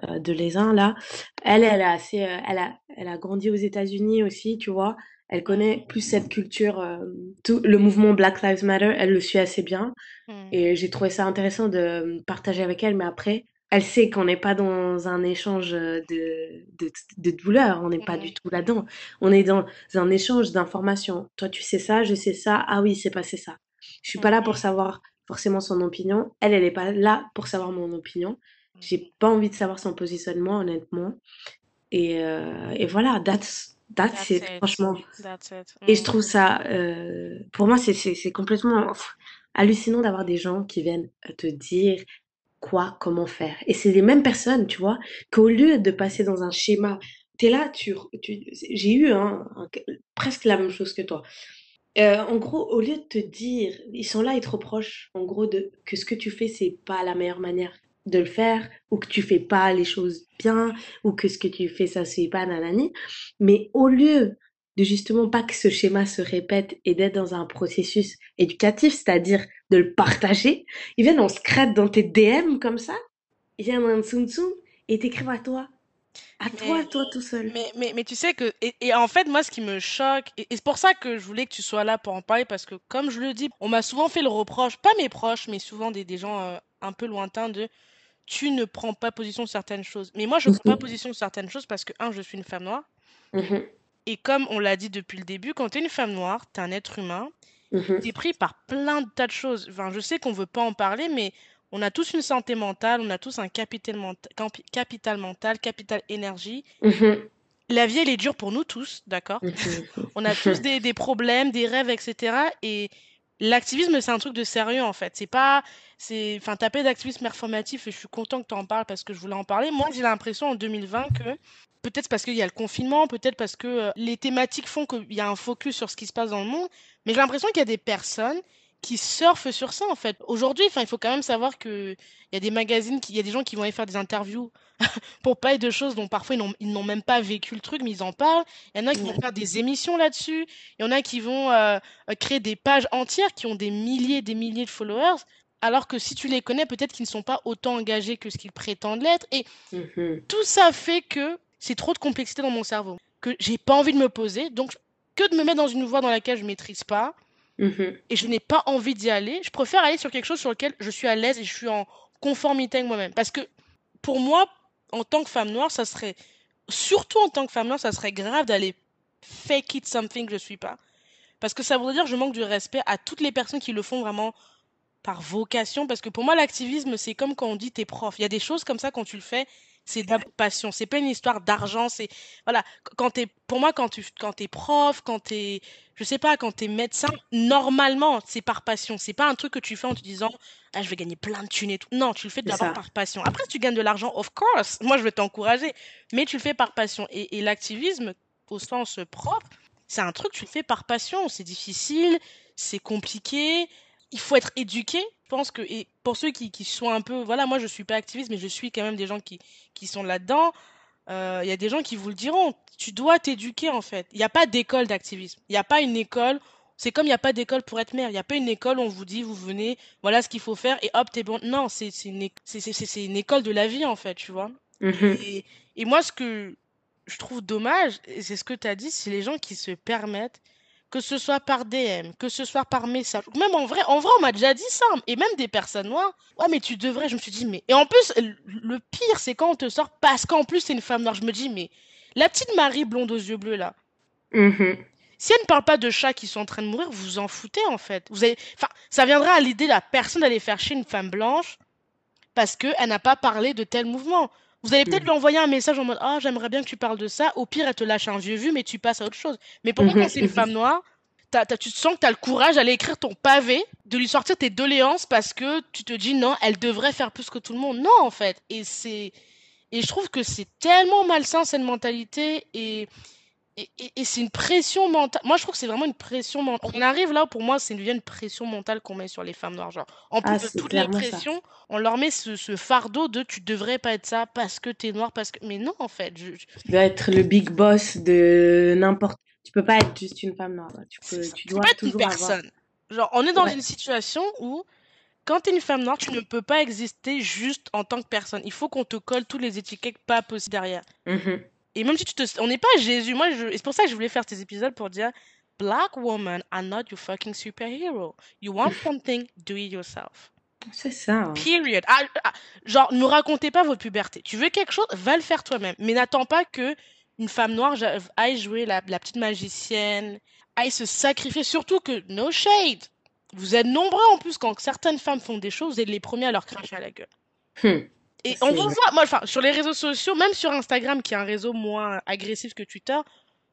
euh de l'Aisin, là. Elle, elle a, assez, euh, elle, a, elle a grandi aux États-Unis aussi, tu vois. Elle connaît plus cette culture, euh, tout le mouvement Black Lives Matter, elle le suit assez bien. Mmh. Et j'ai trouvé ça intéressant de partager avec elle, mais après, elle sait qu'on n'est pas dans un échange de, de, de douleur, on n'est pas du mmh. tout là-dedans. On est dans un échange d'informations. Toi, tu sais ça, je sais ça, ah oui, c'est passé ça. Je suis pas là pour savoir forcément son opinion. Elle, elle est pas là pour savoir mon opinion. J'ai pas envie de savoir son positionnement, honnêtement. Et, euh, et voilà, that's That's, it, franchement. Et je trouve mm. ça, euh, pour moi, c'est complètement hallucinant d'avoir des gens qui viennent te dire quoi, comment faire. Et c'est les mêmes personnes, tu vois, qu'au lieu de passer dans un schéma, tu es là, tu, j'ai eu hein, presque la même chose que toi. Euh, en gros, au lieu de te dire, ils sont là, ils te reprochent, en gros, de, que ce que tu fais, c'est pas la meilleure manière de le faire ou que tu fais pas les choses bien ou que ce que tu fais ça c'est pas nanani mais au lieu de justement pas que ce schéma se répète et d'être dans un processus éducatif c'est-à-dire de le partager ils viennent en scratch dans tes DM comme ça ils viennent en tsum tsum et t'écrivent à toi à toi, à toi tout seul. Mais, mais, mais tu sais que, et, en fait, moi, ce qui me choque, et, c'est pour ça que je voulais que tu sois là pour en parler, parce que, comme je le dis, on m'a souvent fait le reproche, pas mes proches, mais souvent des, des gens euh, un peu lointains de tu ne prends pas position sur certaines choses. Mais moi, je ne prends pas position sur certaines choses parce que, un, je suis une femme noire. Mmh Et comme on l'a dit depuis le début, quand tu es une femme noire, tu es un être humain, mmh tu es pris par plein de tas de choses. Enfin, je sais qu'on ne veut pas en parler, mais on a tous une santé mentale, on a tous un capital, capital mental, capital énergie. Mmh La vie, elle est dure pour nous tous, d'accord? [LAUGHS] On a tous des, des, problèmes, des rêves, etc. Et L'activisme, c'est un truc de sérieux en fait. C'est pas, c'est, enfin, taper d'activisme performatif et je suis content que tu en parles parce que je voulais en parler. Moi, j'ai l'impression en 2020 que peut-être parce qu'il y a le confinement, peut-être parce que euh, les thématiques font qu'il y a un focus sur ce qui se passe dans le monde, mais j'ai l'impression qu'il y a des personnes qui surfent sur ça en fait. Aujourd'hui, enfin, il faut quand même savoir que il y a des magazines, il y a des gens qui vont aller faire des interviews [LAUGHS] pour parler de choses dont parfois ils n'ont même pas vécu le truc, mais ils en parlent. Il y en a qui vont faire des émissions là-dessus. Il y en a qui vont euh, euh, créer des pages entières qui ont des milliers et des milliers de followers. Alors que si tu les connais, peut-être qu'ils ne sont pas autant engagés que ce qu'ils prétendent l'être. Et mmh tout ça fait que c'est trop de complexité dans mon cerveau. Que j'ai pas envie de me poser. Donc, que de me mettre dans une voie dans laquelle je maîtrise pas Mmh et je n'ai pas envie d'y aller. Je préfère aller sur quelque chose sur lequel je suis à l'aise et je suis en conformité avec moi-même. Parce que pour moi, en tant que femme noire, ça serait, surtout en tant que femme noire, ça serait grave d'aller fake it something que je suis pas. Parce que ça voudrait dire que je manque du respect à toutes les personnes qui le font vraiment par vocation. Parce que pour moi, l'activisme, c'est comme quand on dit t'es prof. Il y a des choses comme ça, quand tu le fais, c'est de la passion. C'est pas une histoire d'argent. C'est voilà. Quand t'es, pour moi, quand tu, quand t'es prof, quand t'es, je sais pas, quand t'es médecin, normalement, c'est par passion. C'est pas un truc que tu fais en te disant, ah, je vais gagner plein de thunes et tout. Non, tu le fais d'abord par passion. Après, tu gagnes de l'argent, of course. Moi, je vais t'encourager, mais tu le fais par passion. Et, et l'activisme, au sens propre, c'est un truc, tu le fais par passion. C'est difficile, c'est compliqué. Il faut être éduqué. Je pense que, et pour ceux qui, qui sont un peu, voilà, moi je suis pas activiste, mais je suis quand même des gens qui, qui sont là-dedans. Euh, il y a des gens qui vous le diront. Tu dois t'éduquer en fait. Il n'y a pas d'école d'activisme. Il n'y a pas une école. C'est comme il n'y a pas d'école pour être maire. Il n'y a pas une école où on vous dit, vous venez, voilà ce qu'il faut faire et hop, t'es bon. Non, c'est une, c'est une école de la vie en fait, tu vois. Mhm. Et, et moi, ce que je trouve dommage, et c'est ce que tu as dit, c'est les gens qui se permettent, que ce soit par DM, que ce soit par message, même en vrai, en vrai, on m'a déjà dit ça, et même des personnes noires. Ouais, mais tu devrais, je me suis dit, mais. Et en plus, le pire, c'est quand on te sort, parce qu'en plus, c'est une femme noire. Je me dis, mais la petite Marie blonde aux yeux bleus, là. Mhm. Si elle ne parle pas de chats qui sont en train de mourir, vous vous en foutez en fait. Vous avez... enfin, ça viendra à l'idée de la personne d'aller faire chier une femme blanche parce qu'elle n'a pas parlé de tel mouvement. Vous allez peut-être Mhm. lui envoyer un message en mode Ah, j'aimerais bien que tu parles de ça. Au pire, elle te lâche un vieux vu, mais tu passes à autre chose. Mais pourquoi, Mhm, quand c'est une mhm. femme noire, t'as- t'as- tu te sens que tu as le courage d'aller écrire ton pavé, de lui sortir tes doléances parce que tu te dis Non, elle devrait faire plus que tout le monde. Non, en fait. Et c'est. Et je trouve que c'est tellement malsain cette mentalité et, et, et- et c'est une pression mentale. Moi, je trouve que c'est vraiment une pression mentale. On arrive là, pour moi, c'est une, une pression mentale qu'on met sur les femmes noires. Genre, en plus Ah, de toutes les ça. pressions, on leur met ce, ce fardeau de tu devrais pas être ça parce que t'es noir, parce que. Mais non, en fait. Je, Tu dois être le big boss de n'importe. Tu peux pas être juste une femme noire. Tu peux, tu Tu peux dois pas être une avoir. personne. Genre, on est dans Ouais. une situation où. Quand t'es une femme noire, tu ne peux pas exister juste en tant que personne. Il faut qu'on te colle tous les étiquettes pas possibles derrière. Mhm. Et même si tu te... On n'est pas Jésus. Moi, je... c'est pour ça que je voulais faire ces épisodes pour dire Black women are not your fucking superhero. You want something, do it yourself. C'est ça. hein. Period. Ah, ah, genre, ne racontez pas votre puberté. Tu veux quelque chose, va le faire toi-même. Mais n'attends pas que une femme noire aille jouer la, la petite magicienne, aille se sacrifier. Surtout que, no shade. Vous êtes nombreux en plus quand certaines femmes font des choses, vous êtes les premiers à leur cracher à la gueule. Hum. Et on c'est vous vrai. voit, moi, enfin, sur les réseaux sociaux, même sur Instagram, qui est un réseau moins agressif que Twitter,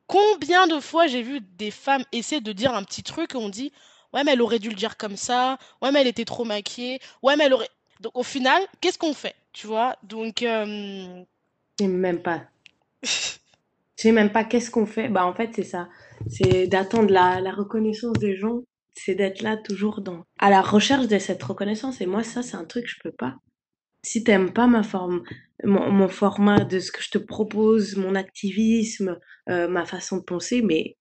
combien de fois j'ai vu des femmes essayer de dire un petit truc et on dit, ouais, mais elle aurait dû le dire comme ça, ouais, mais elle était trop maquillée, ouais, mais elle aurait. Donc au final, qu'est-ce qu'on fait, tu vois? Donc, euh, Je sais même pas. Je sais même pas qu'est-ce qu'on fait. Bah, en fait, c'est ça. C'est d'attendre la, la reconnaissance des gens. C'est d'être là toujours dans, à la recherche de cette reconnaissance. Et moi, ça, c'est un truc que je peux pas. Si t'aimes pas ma forme, mon, mon format de ce que je te propose, mon activisme, euh, ma façon de penser, mais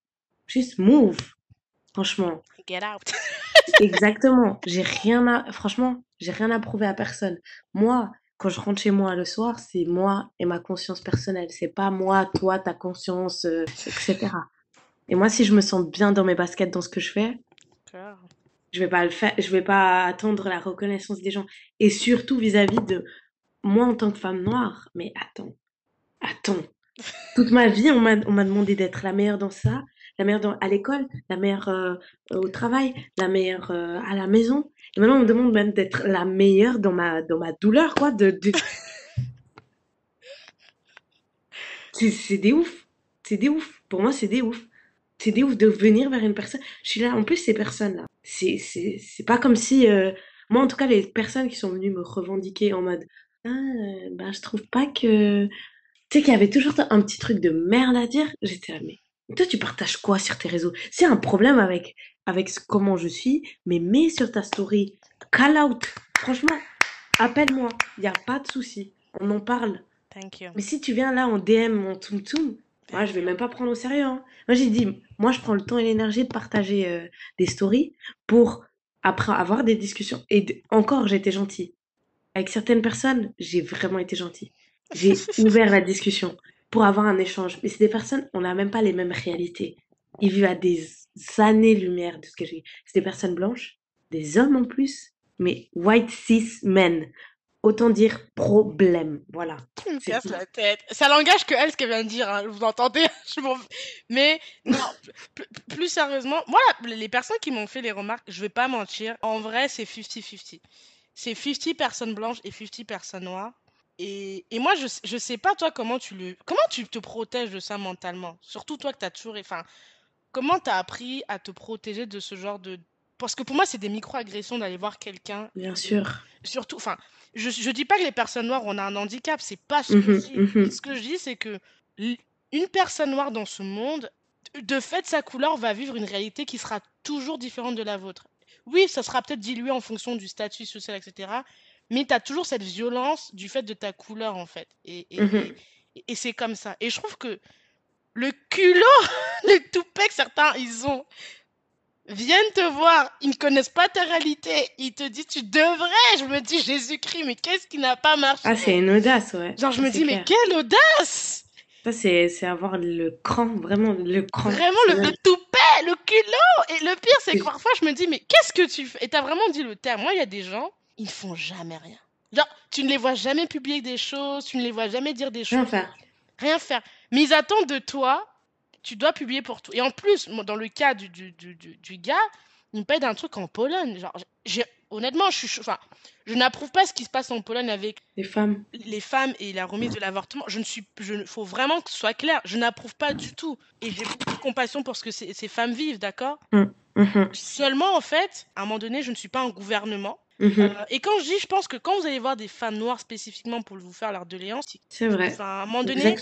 juste move. Franchement. get out. [LAUGHS] Exactement. J'ai rien à, franchement, j'ai rien à prouver à personne. Moi, quand je rentre chez moi le soir, c'est moi et ma conscience personnelle. C'est pas moi, toi, ta conscience, euh, etc. Et moi, si je me sens bien dans mes baskets, dans ce que je fais, je vais pas le faire, je vais pas attendre la reconnaissance des gens. Et surtout vis-à-vis de moi en tant que femme noire. Mais attends, attends. [LAUGHS] Toute ma vie, on m'a, on m'a demandé d'être la meilleure dans ça, la meilleure dans, à l'école, la meilleure euh, au travail, la meilleure euh, à la maison. Et maintenant, on me demande même d'être la meilleure dans ma, dans ma douleur, quoi. De, [LAUGHS] c'est des ouf. C'est des ouf. Pour moi, c'est des ouf. C'est des ouf de venir vers une personne. Je suis là, en plus, ces personnes-là, c'est, c'est, c'est pas comme si, euh, moi, en tout cas, les personnes qui sont venues me revendiquer en mode, ah, euh, ben, je trouve pas que, tu sais, qu'il y avait toujours un petit truc de merde à dire. J'étais là, mais toi, tu partages quoi sur tes réseaux? A un problème avec, avec comment je suis, mais mets sur ta story, call out. Franchement, appelle-moi. Il n'y a pas de souci. On en parle. Thank you. Mais si tu viens là en DM, en toum, moi, je vais même pas prendre au sérieux. hein. Moi, j'ai dit, moi, je prends le temps et l'énergie de partager euh, des stories pour après avoir des discussions. Et d- encore, j'étais gentille. Avec certaines personnes, j'ai vraiment été gentille. J'ai [LAUGHS] ouvert la discussion pour avoir un échange. Mais c'est des personnes, on n'a même pas les mêmes réalités. Ils vivent à des années-lumière de ce que j'ai. C'est des personnes blanches, des hommes en plus, mais white cis men. Autant dire problème. Voilà. Tu me la tête. Ça l'engage que elle, ce qu'elle vient de dire. hein. Vous entendez? [LAUGHS] Je Mais non, plus, plus sérieusement, moi, les personnes qui m'ont fait les remarques, je vais pas mentir, en vrai, c'est 50-50. C'est 50 personnes blanches et 50 personnes noires. Et, et moi, je, je sais pas, toi, comment tu le, comment tu te protèges de ça mentalement? Surtout toi que t'as toujours, enfin, comment t'as appris à te protéger de ce genre de, parce que pour moi, c'est des micro-agressions d'aller voir quelqu'un. Bien sûr. Surtout, enfin, je, je dis pas que les personnes noires, on a un handicap, c'est pas ce que je Mhm, dis. mhm. Ce que je dis, c'est que une personne noire dans ce monde, de fait, sa couleur va vivre une réalité qui sera toujours différente de la vôtre. Oui, ça sera peut-être dilué en fonction du statut social, etc. Mais tu as toujours cette violence du fait de ta couleur, en fait. Et, mhm. et, c'est comme ça. Et je trouve que le culot, le toupet que certains, ils ont, viennent te voir, ils ne connaissent pas ta réalité, ils te disent tu devrais. Je me dis Jésus-Christ, mais qu'est-ce qui n'a pas marché? Ah, c'est une audace, ouais. Genre, je me dis, mais quelle audace? Ça, c'est avoir le cran, vraiment le cran. Vraiment, le, le toupet, le culot. Et le pire, c'est que parfois, je me dis, mais qu'est-ce que tu fais? Et t'as vraiment dit le terme. Moi, il y a des gens, ils ne font jamais rien. Genre, tu ne les vois jamais publier des choses, tu ne les vois jamais dire des choses. Rien faire. Rien faire. Mais ils attendent de toi tu dois publier pour tout. Et en plus, dans le cas du, du, du, du gars, il me paye d'un truc en Pologne. Genre, honnêtement, je suis, enfin, je n'approuve pas ce qui se passe en Pologne avec les femmes, les femmes et la remise de l'avortement. Je ne suis, je, faut vraiment que ce soit clair. Je n'approuve pas du tout. Et j'ai beaucoup de compassion pour ce que ces, ces femmes vivent, d'accord? Mmh, mmh. Seulement, en fait, à un moment donné, je ne suis pas un gouvernement. Mhm. Euh, et quand je dis, je pense que quand vous allez voir des femmes noires spécifiquement pour vous faire leur doléance, c'est vrai. à un moment donné,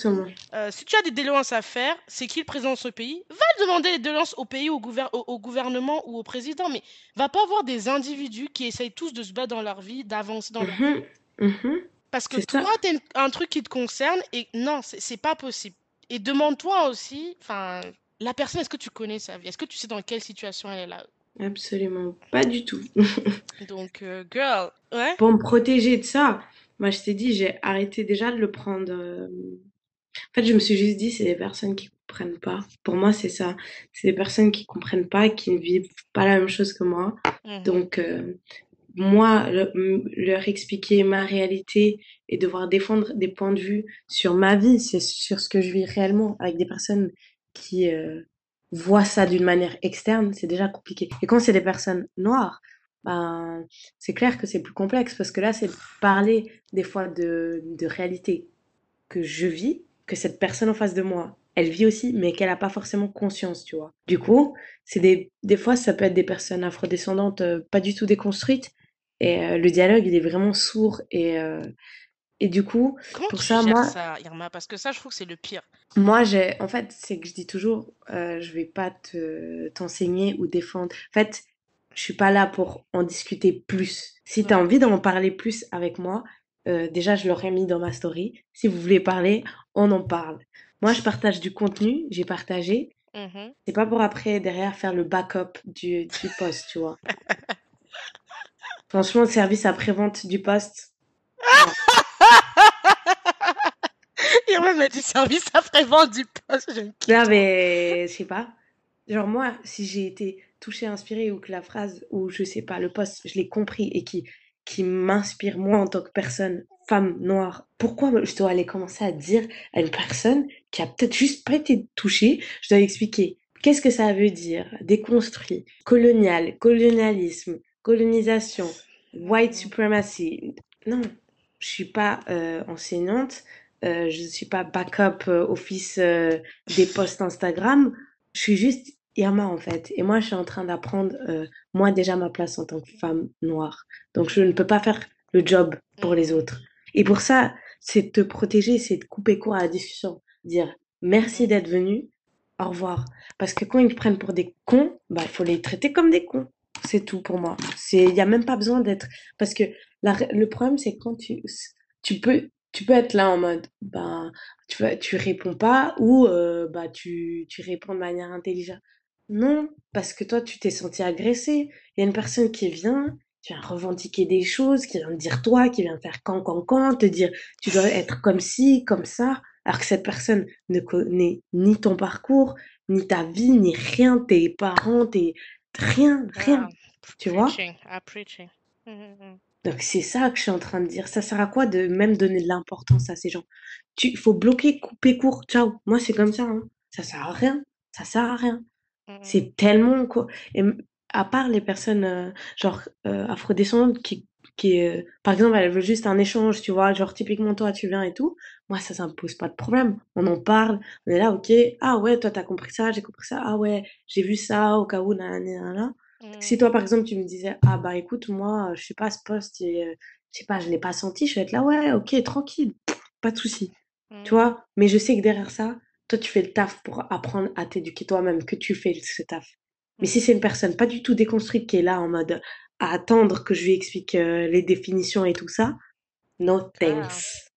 euh, si tu as des doléances à faire, c'est qui le président de ce pays Va demander les doléances au pays, au, au, gouvernement ou au président, mais va pas voir des individus qui essayent tous de se battre dans leur vie, d'avancer dans leur mhm. vie. Mhm. Parce que toi, tu as un truc qui te concerne et non, c'est pas possible. Et demande-toi aussi, enfin, la personne, est-ce que tu connais sa vie? Est-ce que tu sais dans quelle situation elle est là? Absolument pas du tout. [LAUGHS] Donc, euh, girl, ouais. Pour me protéger de ça, moi je t'ai dit, j'ai arrêté déjà de le prendre. Euh, en fait, je me suis juste dit, c'est des personnes qui comprennent pas. Pour moi, c'est ça. C'est des personnes qui comprennent pas, qui ne vivent pas la même chose que moi. Mhm. Donc, euh, moi, leur expliquer ma réalité et devoir défendre des points de vue sur ma vie, c'est sur ce que je vis réellement avec des personnes qui voit ça d'une manière externe, c'est déjà compliqué. Et quand c'est des personnes noires, ben, c'est clair que c'est plus complexe parce que là, c'est parler des fois de, de réalité que je vis, que cette personne en face de moi, elle vit aussi, mais qu'elle n'a pas forcément conscience, tu vois. Du coup, c'est des, des fois, ça peut être des personnes afrodescendantes euh, pas du tout déconstruites, et euh, le dialogue, il est vraiment sourd et, euh, et du coup, Comment pour tu ça, moi, ça, Irma? Parce que ça, je trouve que c'est le pire. moi, j'ai, en fait, c'est que je dis toujours, euh, je vais pas te t'enseigner ou défendre. En fait, je suis pas là pour en discuter plus. Si tu as envie d'en parler plus avec moi, euh, déjà, je l'aurais mis dans ma story. Si vous voulez parler, on en parle. Moi, je partage du contenu, j'ai partagé. Mhm. C'est pas pour après, derrière, faire le backup du, du post, tu vois. [LAUGHS] Franchement, le service après-vente du post, [LAUGHS] [LAUGHS] Il m'a du service après-vente du poste. Je Non, mais je sais pas. Genre, moi, si j'ai été touchée, inspirée, ou que la phrase, ou je sais pas, le poste, je l'ai compris et qui, qui m'inspire, moi, en tant que personne, femme noire, pourquoi je dois aller commencer à dire à une personne qui a peut-être juste pas été touchée, je dois expliquer qu'est-ce que ça veut dire, déconstruit, colonial, colonialisme, colonisation, white supremacy. Non, je suis pas euh, enseignante, euh, je suis pas backup euh, office euh, des posts Instagram. Je suis juste Irma en fait. Et moi, je suis en train d'apprendre euh, moi déjà ma place en tant que femme noire. Donc, je ne peux pas faire le job pour les autres. Et pour ça, c'est te protéger, c'est de couper court à la discussion, dire merci d'être venu, au revoir. Parce que quand ils prennent pour des cons, bah il faut les traiter comme des cons. C'est tout pour moi. C'est, il y a même pas besoin d'être, parce que la, le problème c'est quand tu, tu peux tu peux être là en mode, ben, tu, tu réponds pas ou euh, bah, tu, tu réponds de manière intelligente. Non, parce que toi, tu t'es senti agressé. Il y a une personne qui vient, qui vient revendiquer des choses, qui vient te dire toi, qui vient faire quand, quand, quand, te dire tu dois être comme ci, comme ça, alors que cette personne ne connaît ni ton parcours, ni ta vie, ni rien, tes parents, tes... rien, rien. tu vois? Mmh, mmh, mmh. Donc c'est ça que je suis en train de dire. Ça sert à quoi de même donner de l'importance à ces gens? Il faut bloquer, couper court, ciao. Moi c'est comme ça. Hein. Ça sert à rien. Ça sert à rien. Mmh c'est tellement quoi. Et à part les personnes euh, genre euh, afrodescendantes qui, qui euh, par exemple, elles veulent juste un échange, tu vois, genre typiquement toi tu viens et tout. Moi ça, ça me pose pas de problème. On en parle. On est là, ok. Ah ouais, toi t'as compris ça, j'ai compris ça. Ah ouais, j'ai vu ça au cas où, nanana. Si mmh. toi, par exemple, tu me disais, ah bah écoute, moi, je sais pas, ce poste, je sais pas, je l'ai pas senti, je vais être là, ouais, ok, tranquille, pas de souci. Tu mmh. vois, mais je sais que derrière ça, toi, tu fais le taf pour apprendre à t'éduquer toi-même, que tu fais ce taf. Mais si c'est une personne pas du tout déconstruite qui est là en mode à attendre que je lui explique euh, les définitions et tout ça, no thanks.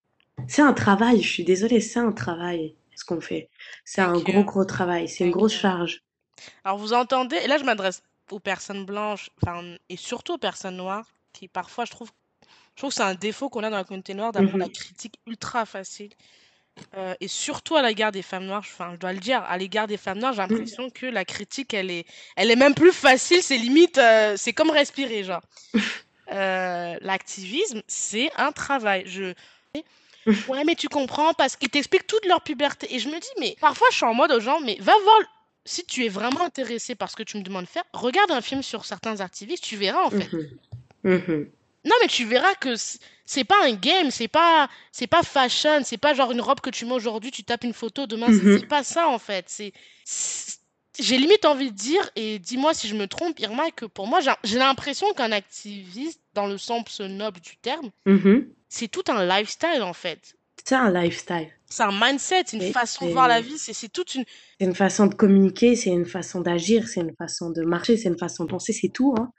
C'est un travail, je suis désolée, c'est un travail ce qu'on fait. C'est un gros, gros travail, c'est une grosse charge. Alors vous entendez, et là je m'adresse aux personnes blanches, et surtout aux personnes noires, qui parfois je trouve, je trouve que c'est un défaut qu'on a dans la communauté noire d'avoir la mmh critique ultra facile. Euh, et surtout à l'égard des femmes noires, enfin, je dois le dire, à l'égard des femmes noires, j'ai mmh. l'impression que la critique, elle est, elle est même plus facile, c'est limite, euh, c'est comme respirer, genre. [LAUGHS] Euh, l'activisme, c'est un travail. Je... Ouais, mais tu comprends parce qu'ils t'expliquent toute leur puberté. Et je me dis, mais parfois, je suis en mode aux gens, mais va voir, si tu es vraiment intéressé par ce que tu me demandes de faire, regarde un film sur certains activistes, tu verras en fait. Mmh mmh non, mais tu verras que c'est pas un game, c'est pas c'est pas fashion, c'est pas genre une robe que tu mets aujourd'hui, tu tapes une photo, demain c'est mhm. pas ça en fait. C'est j'ai limite envie de dire et dis-moi si je me trompe Irma que pour moi j'ai l'impression qu'un activiste dans le sens noble du terme, mhm. c'est tout un lifestyle en fait. C'est un lifestyle. C'est un mindset, une façon de voir la vie, c'est toute une c'est une façon de communiquer, c'est une façon d'agir, c'est une façon de marcher, c'est une façon de penser, c'est tout hein.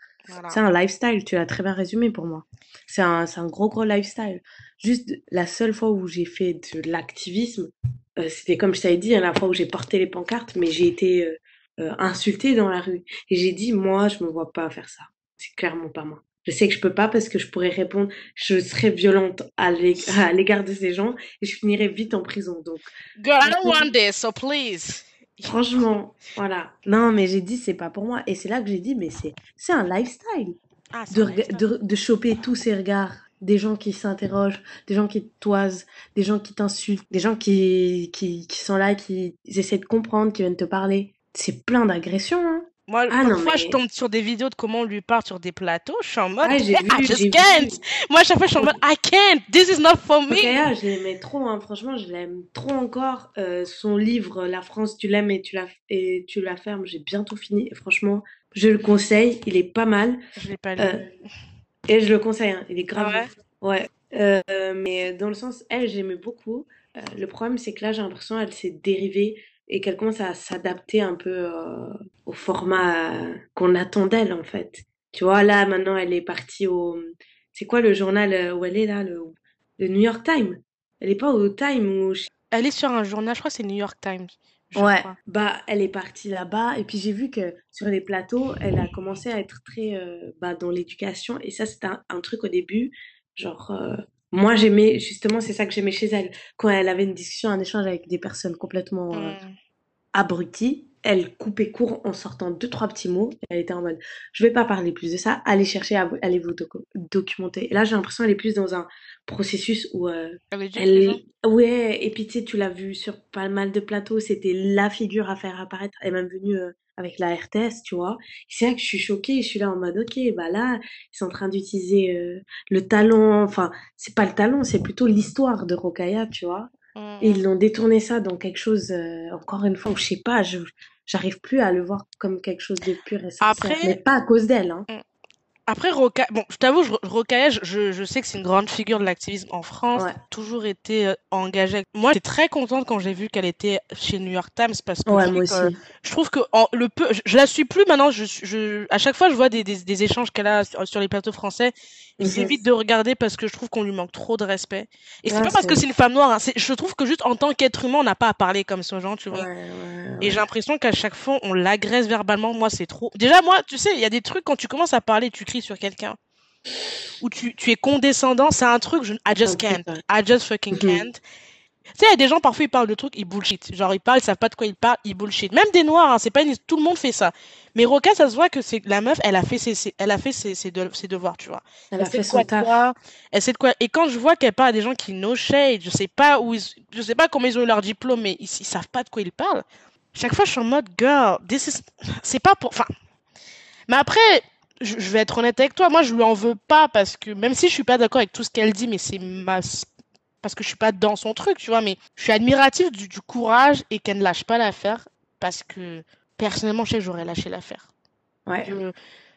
C'est un lifestyle, tu l'as très bien résumé pour moi. C'est un, un, gros, gros lifestyle. Juste la seule fois où j'ai fait de l'activisme, euh, c'était comme je t'avais dit, hein, la fois où j'ai porté les pancartes, mais j'ai été euh, euh, insultée dans la rue. Et j'ai dit, moi, je me vois pas faire ça. C'est clairement pas moi. Je sais que je peux pas parce que je pourrais répondre, je serais violente à [LAUGHS] l'égard de ces gens et je finirais vite en prison. Donc, Girl, I don't want this, so please. Franchement, voilà. Non, mais j'ai dit, c'est pas pour moi. Et c'est là que j'ai dit, mais c'est, un lifestyle. Ah, de, de, de, choper tous ces regards. Des gens qui s'interrogent, des gens qui te toisent, des gens qui t'insultent, des gens qui, qui, qui sont là, qui essaient de comprendre, qui viennent te parler. C'est plein d'agressions. Hein. Moi, ah, parfois, je tombe sur des vidéos de comment on lui parle sur des plateaux. Je suis en mode, ah, I just can't. Moi, à chaque fois, je suis en mode, I can't. This is not for me. je l'aimais trop. Hein. Franchement, je l'aime trop encore. Euh, son livre, La France, tu l'aimes et tu la et tu la fermes. J'ai bientôt fini. franchement, je le conseille. Il est pas mal. Je l'ai pas lu. Euh, et je le conseille. Hein. Il est grave. Ah ouais. ouais. Euh, mais dans le sens, elle, j'aimais beaucoup. le problème, c'est que là, j'ai l'impression qu'elle s'est dérivée et qu'elle commence à s'adapter un peu euh, au format euh, qu'on attend d'elle en fait. Tu vois, là maintenant elle est partie au... C'est quoi le journal euh, où elle est là le, le New York Times? Elle est pas au Time ou... Elle est sur un journal, je crois que c'est New York Times. Ouais, bah elle est partie là-bas et puis j'ai vu que sur les plateaux, elle a commencé à être très bah, dans l'éducation et ça c'était un, truc au début, genre moi, j'aimais, justement, c'est ça que j'aimais chez elle. Quand elle avait une discussion, un échange avec des personnes complètement euh, abruties, elle coupait court en sortant deux, trois petits mots. Elle était en mode, je vais pas parler plus de ça, allez chercher, allez vous documenter. Et là, j'ai l'impression qu'elle est plus dans un processus où euh, elle, ouais, et puis tu sais, tu l'as vu sur pas mal de plateaux, c'était la figure à faire apparaître. Elle est même venue euh, avec la RTS, tu vois. C'est là que je suis choquée, je suis là en mode, ok, bah là, ils sont en train d'utiliser euh, le talent, enfin, c'est pas le talent, c'est plutôt l'histoire de Rokaya, tu vois. Et ils mmh. l'ont détourné ça dans quelque chose, euh, encore une fois, je sais pas, je j'arrive plus à le voir comme quelque chose de pur et sincère, Après... mais pas à cause d'elle. Hein. Mmh. Après, Roca... bon, je t'avoue, Rocaille, je, je sais que c'est une grande figure de l'activisme en France, toujours été euh, engagée. Moi, j'étais très contente quand j'ai vu qu'elle était chez New York Times parce que, ouais, moi aussi. je trouve que le peu, je, la suis plus maintenant. Je, je, à chaque fois, je vois des, des, des échanges qu'elle a sur, les plateaux français. Et j'évite de regarder parce que je trouve qu'on lui manque trop de respect. Et c'est pas parce que c'est une femme noire. Hein, je trouve que juste en tant qu'être humain, on n'a pas à parler comme ce genre, tu vois. et j'ai l'impression qu'à chaque fois, on l'agresse verbalement. Moi, c'est trop. Déjà, moi, tu sais, il y a des trucs quand tu commences à parler, tu sur quelqu'un ou tu, tu es condescendant, c'est un truc, je, I just can't. I just fucking mm-hmm. can't. Tu sais, il y a des gens, parfois, ils parlent de trucs, ils bullshit. Genre, ils parlent, ils savent pas de quoi ils parlent, ils bullshit. Même des noirs, hein, c'est pas tout le monde fait ça. Mais Roca, ça se voit que c'est la meuf, elle a fait ses, elle a fait ses, ses, devoirs, tu vois. Elle, a fait son taf. Elle sait de quoi. Et quand je vois qu'elle parle à des gens qui no shade, je sais pas où ils, je sais pas comment ils ont eu leur diplôme, mais ils, ils savent pas de quoi ils parlent. Chaque fois, je suis en mode, girl, this is, c'est pas pour, enfin. Mais après, je, vais être honnête avec toi, moi je lui en veux pas parce que même si je suis pas d'accord avec tout ce qu'elle dit, mais c'est ma parce que je suis pas dans son truc, tu vois, mais je suis admirative du, courage et qu'elle ne lâche pas l'affaire parce que personnellement, je sais que j'aurais lâché l'affaire. Ouais.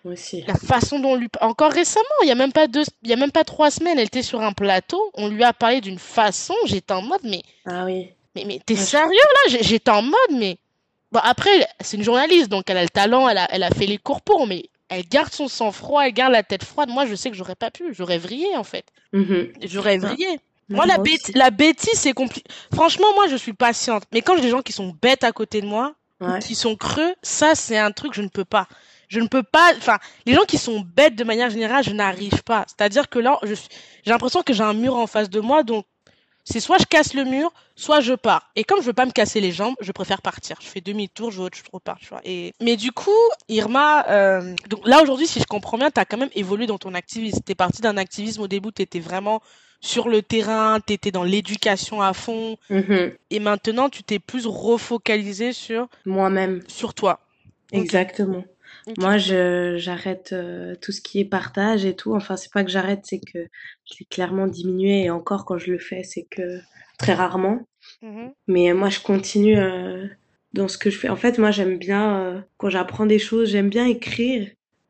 moi aussi. La façon dont lui encore récemment, il y a même pas deux, il y a même pas trois semaines, elle était sur un plateau, on lui a parlé d'une façon, j'étais en mode mais ah oui. Mais, mais t'es sérieux là? J'étais en mode, mais. Bon, après, c'est une journaliste, donc elle a le talent, elle a, elle a fait les cours pour, mais elle garde son sang-froid, elle garde la tête froide. Moi, je sais que j'aurais pas pu. J'aurais vrillé, en fait. Mm-hmm. J'aurais vrillé. Moi, la, la bêtise, c'est compliqué. Franchement, moi, je suis patiente. Mais quand j'ai des gens qui sont bêtes à côté de moi, qui sont creux, ça, c'est un truc, je ne peux pas. Je ne peux pas. Enfin, les gens qui sont bêtes de manière générale, je n'arrive pas. C'est-à-dire que là, j'ai l'impression que j'ai un mur en face de moi, donc c'est soit je casse le mur, soit je pars. Et comme je veux pas me casser les jambes, je préfère partir. Je fais demi-tour, je, je repars, tu vois. Et mais du coup, Irma, euh... donc là aujourd'hui, si je comprends bien, tu as quand même évolué dans ton activisme. T'es parti d'un activisme au début, tu étais vraiment sur le terrain, tu étais dans l'éducation à fond. Mm-hmm. Et maintenant, tu t'es plus refocalisé sur moi-même, sur toi. Exactement. Moi, je j'arrête euh, tout ce qui est partage et tout. Enfin, c'est pas que j'arrête, c'est que j'ai clairement diminué. Et encore, quand je le fais, c'est que très rarement. Mmh Mais moi, je continue euh, dans ce que je fais. En fait, moi, j'aime bien, euh, quand j'apprends des choses, j'aime bien écrire.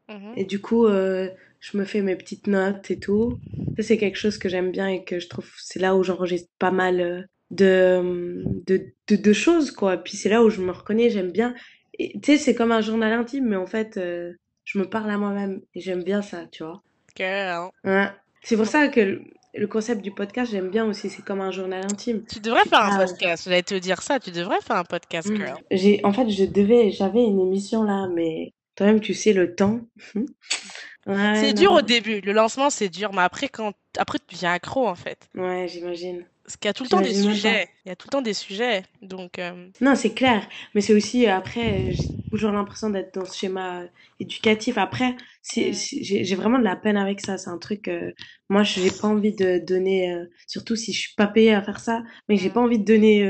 Mmh et du coup, je me fais mes petites notes et tout. Ça, c'est quelque chose que j'aime bien et que je trouve, c'est là où j'enregistre pas mal de, de, de, de, choses, quoi. Puis c'est là où je me reconnais, j'aime bien tu sais, c'est comme un journal intime, mais en fait, euh, je me parle à moi-même et j'aime bien ça, tu vois. Ouais. C'est pour ça que le, concept du podcast, j'aime bien aussi. C'est comme un journal intime. Tu devrais faire un podcast. J'allais te dire ça. Tu devrais faire un podcast, girl. J'ai, en fait, je devais, j'avais une émission là, mais toi-même, tu sais, le temps. [LAUGHS] c'est dur au début. Le lancement, c'est dur, mais après, quand, après, tu deviens accro, en fait. Ouais, j'imagine. Parce qu'il y a tout le temps des sujets. Il y a tout le temps des sujets. Donc. Euh, non, c'est clair. Mais c'est aussi euh, après, j'ai toujours l'impression d'être dans ce schéma éducatif. Après, j'ai vraiment de la peine avec ça. C'est un truc. Euh, moi, j'ai pas envie de donner. surtout si je suis pas payée à faire ça, mais j'ai pas envie de donner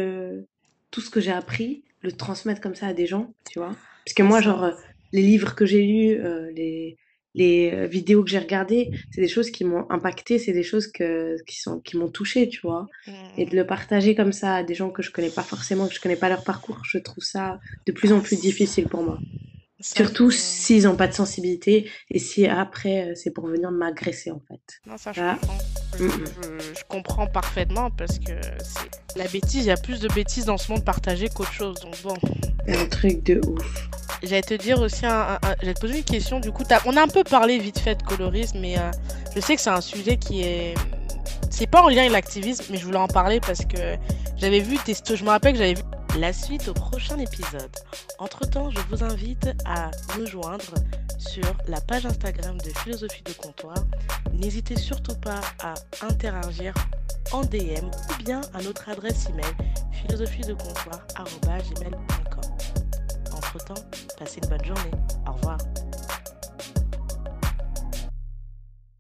tout ce que j'ai appris, le transmettre comme ça à des gens, tu vois. Parce que moi, genre, les livres que j'ai lus, les les euh, vidéos que j'ai regardées, c'est des choses qui m'ont impacté, c'est des choses que, qui sont qui m'ont touché, tu vois. Et de le partager comme ça à des gens que je connais pas forcément, que je connais pas leur parcours, je trouve ça de plus en plus difficile pour moi. Surtout s'ils n'ont pas de sensibilité et si après euh, c'est pour venir m'agresser en fait. Non, ça je comprends. Je, comprends parfaitement parce que la bêtise, il y a plus de bêtises dans ce monde partagé qu'autre chose. Donc bon. Un truc de ouf. J'allais te dire aussi, un, j'allais te poser une question. Du coup, on a un peu parlé vite fait de colorisme, mais euh, je sais que c'est un sujet qui est. C'est pas en lien avec l'activisme, mais je voulais en parler parce que j'avais vu tes. Je me rappelle que j'avais vu la suite au prochain épisode. Entre-temps, je vous invite à me joindre sur la page Instagram de Philosophie de Comptoir. N'hésitez surtout pas à interagir en DM ou bien à notre adresse email philosophie-de-comptoir.gmail.com. Entre-temps, passez une bonne journée. Au revoir.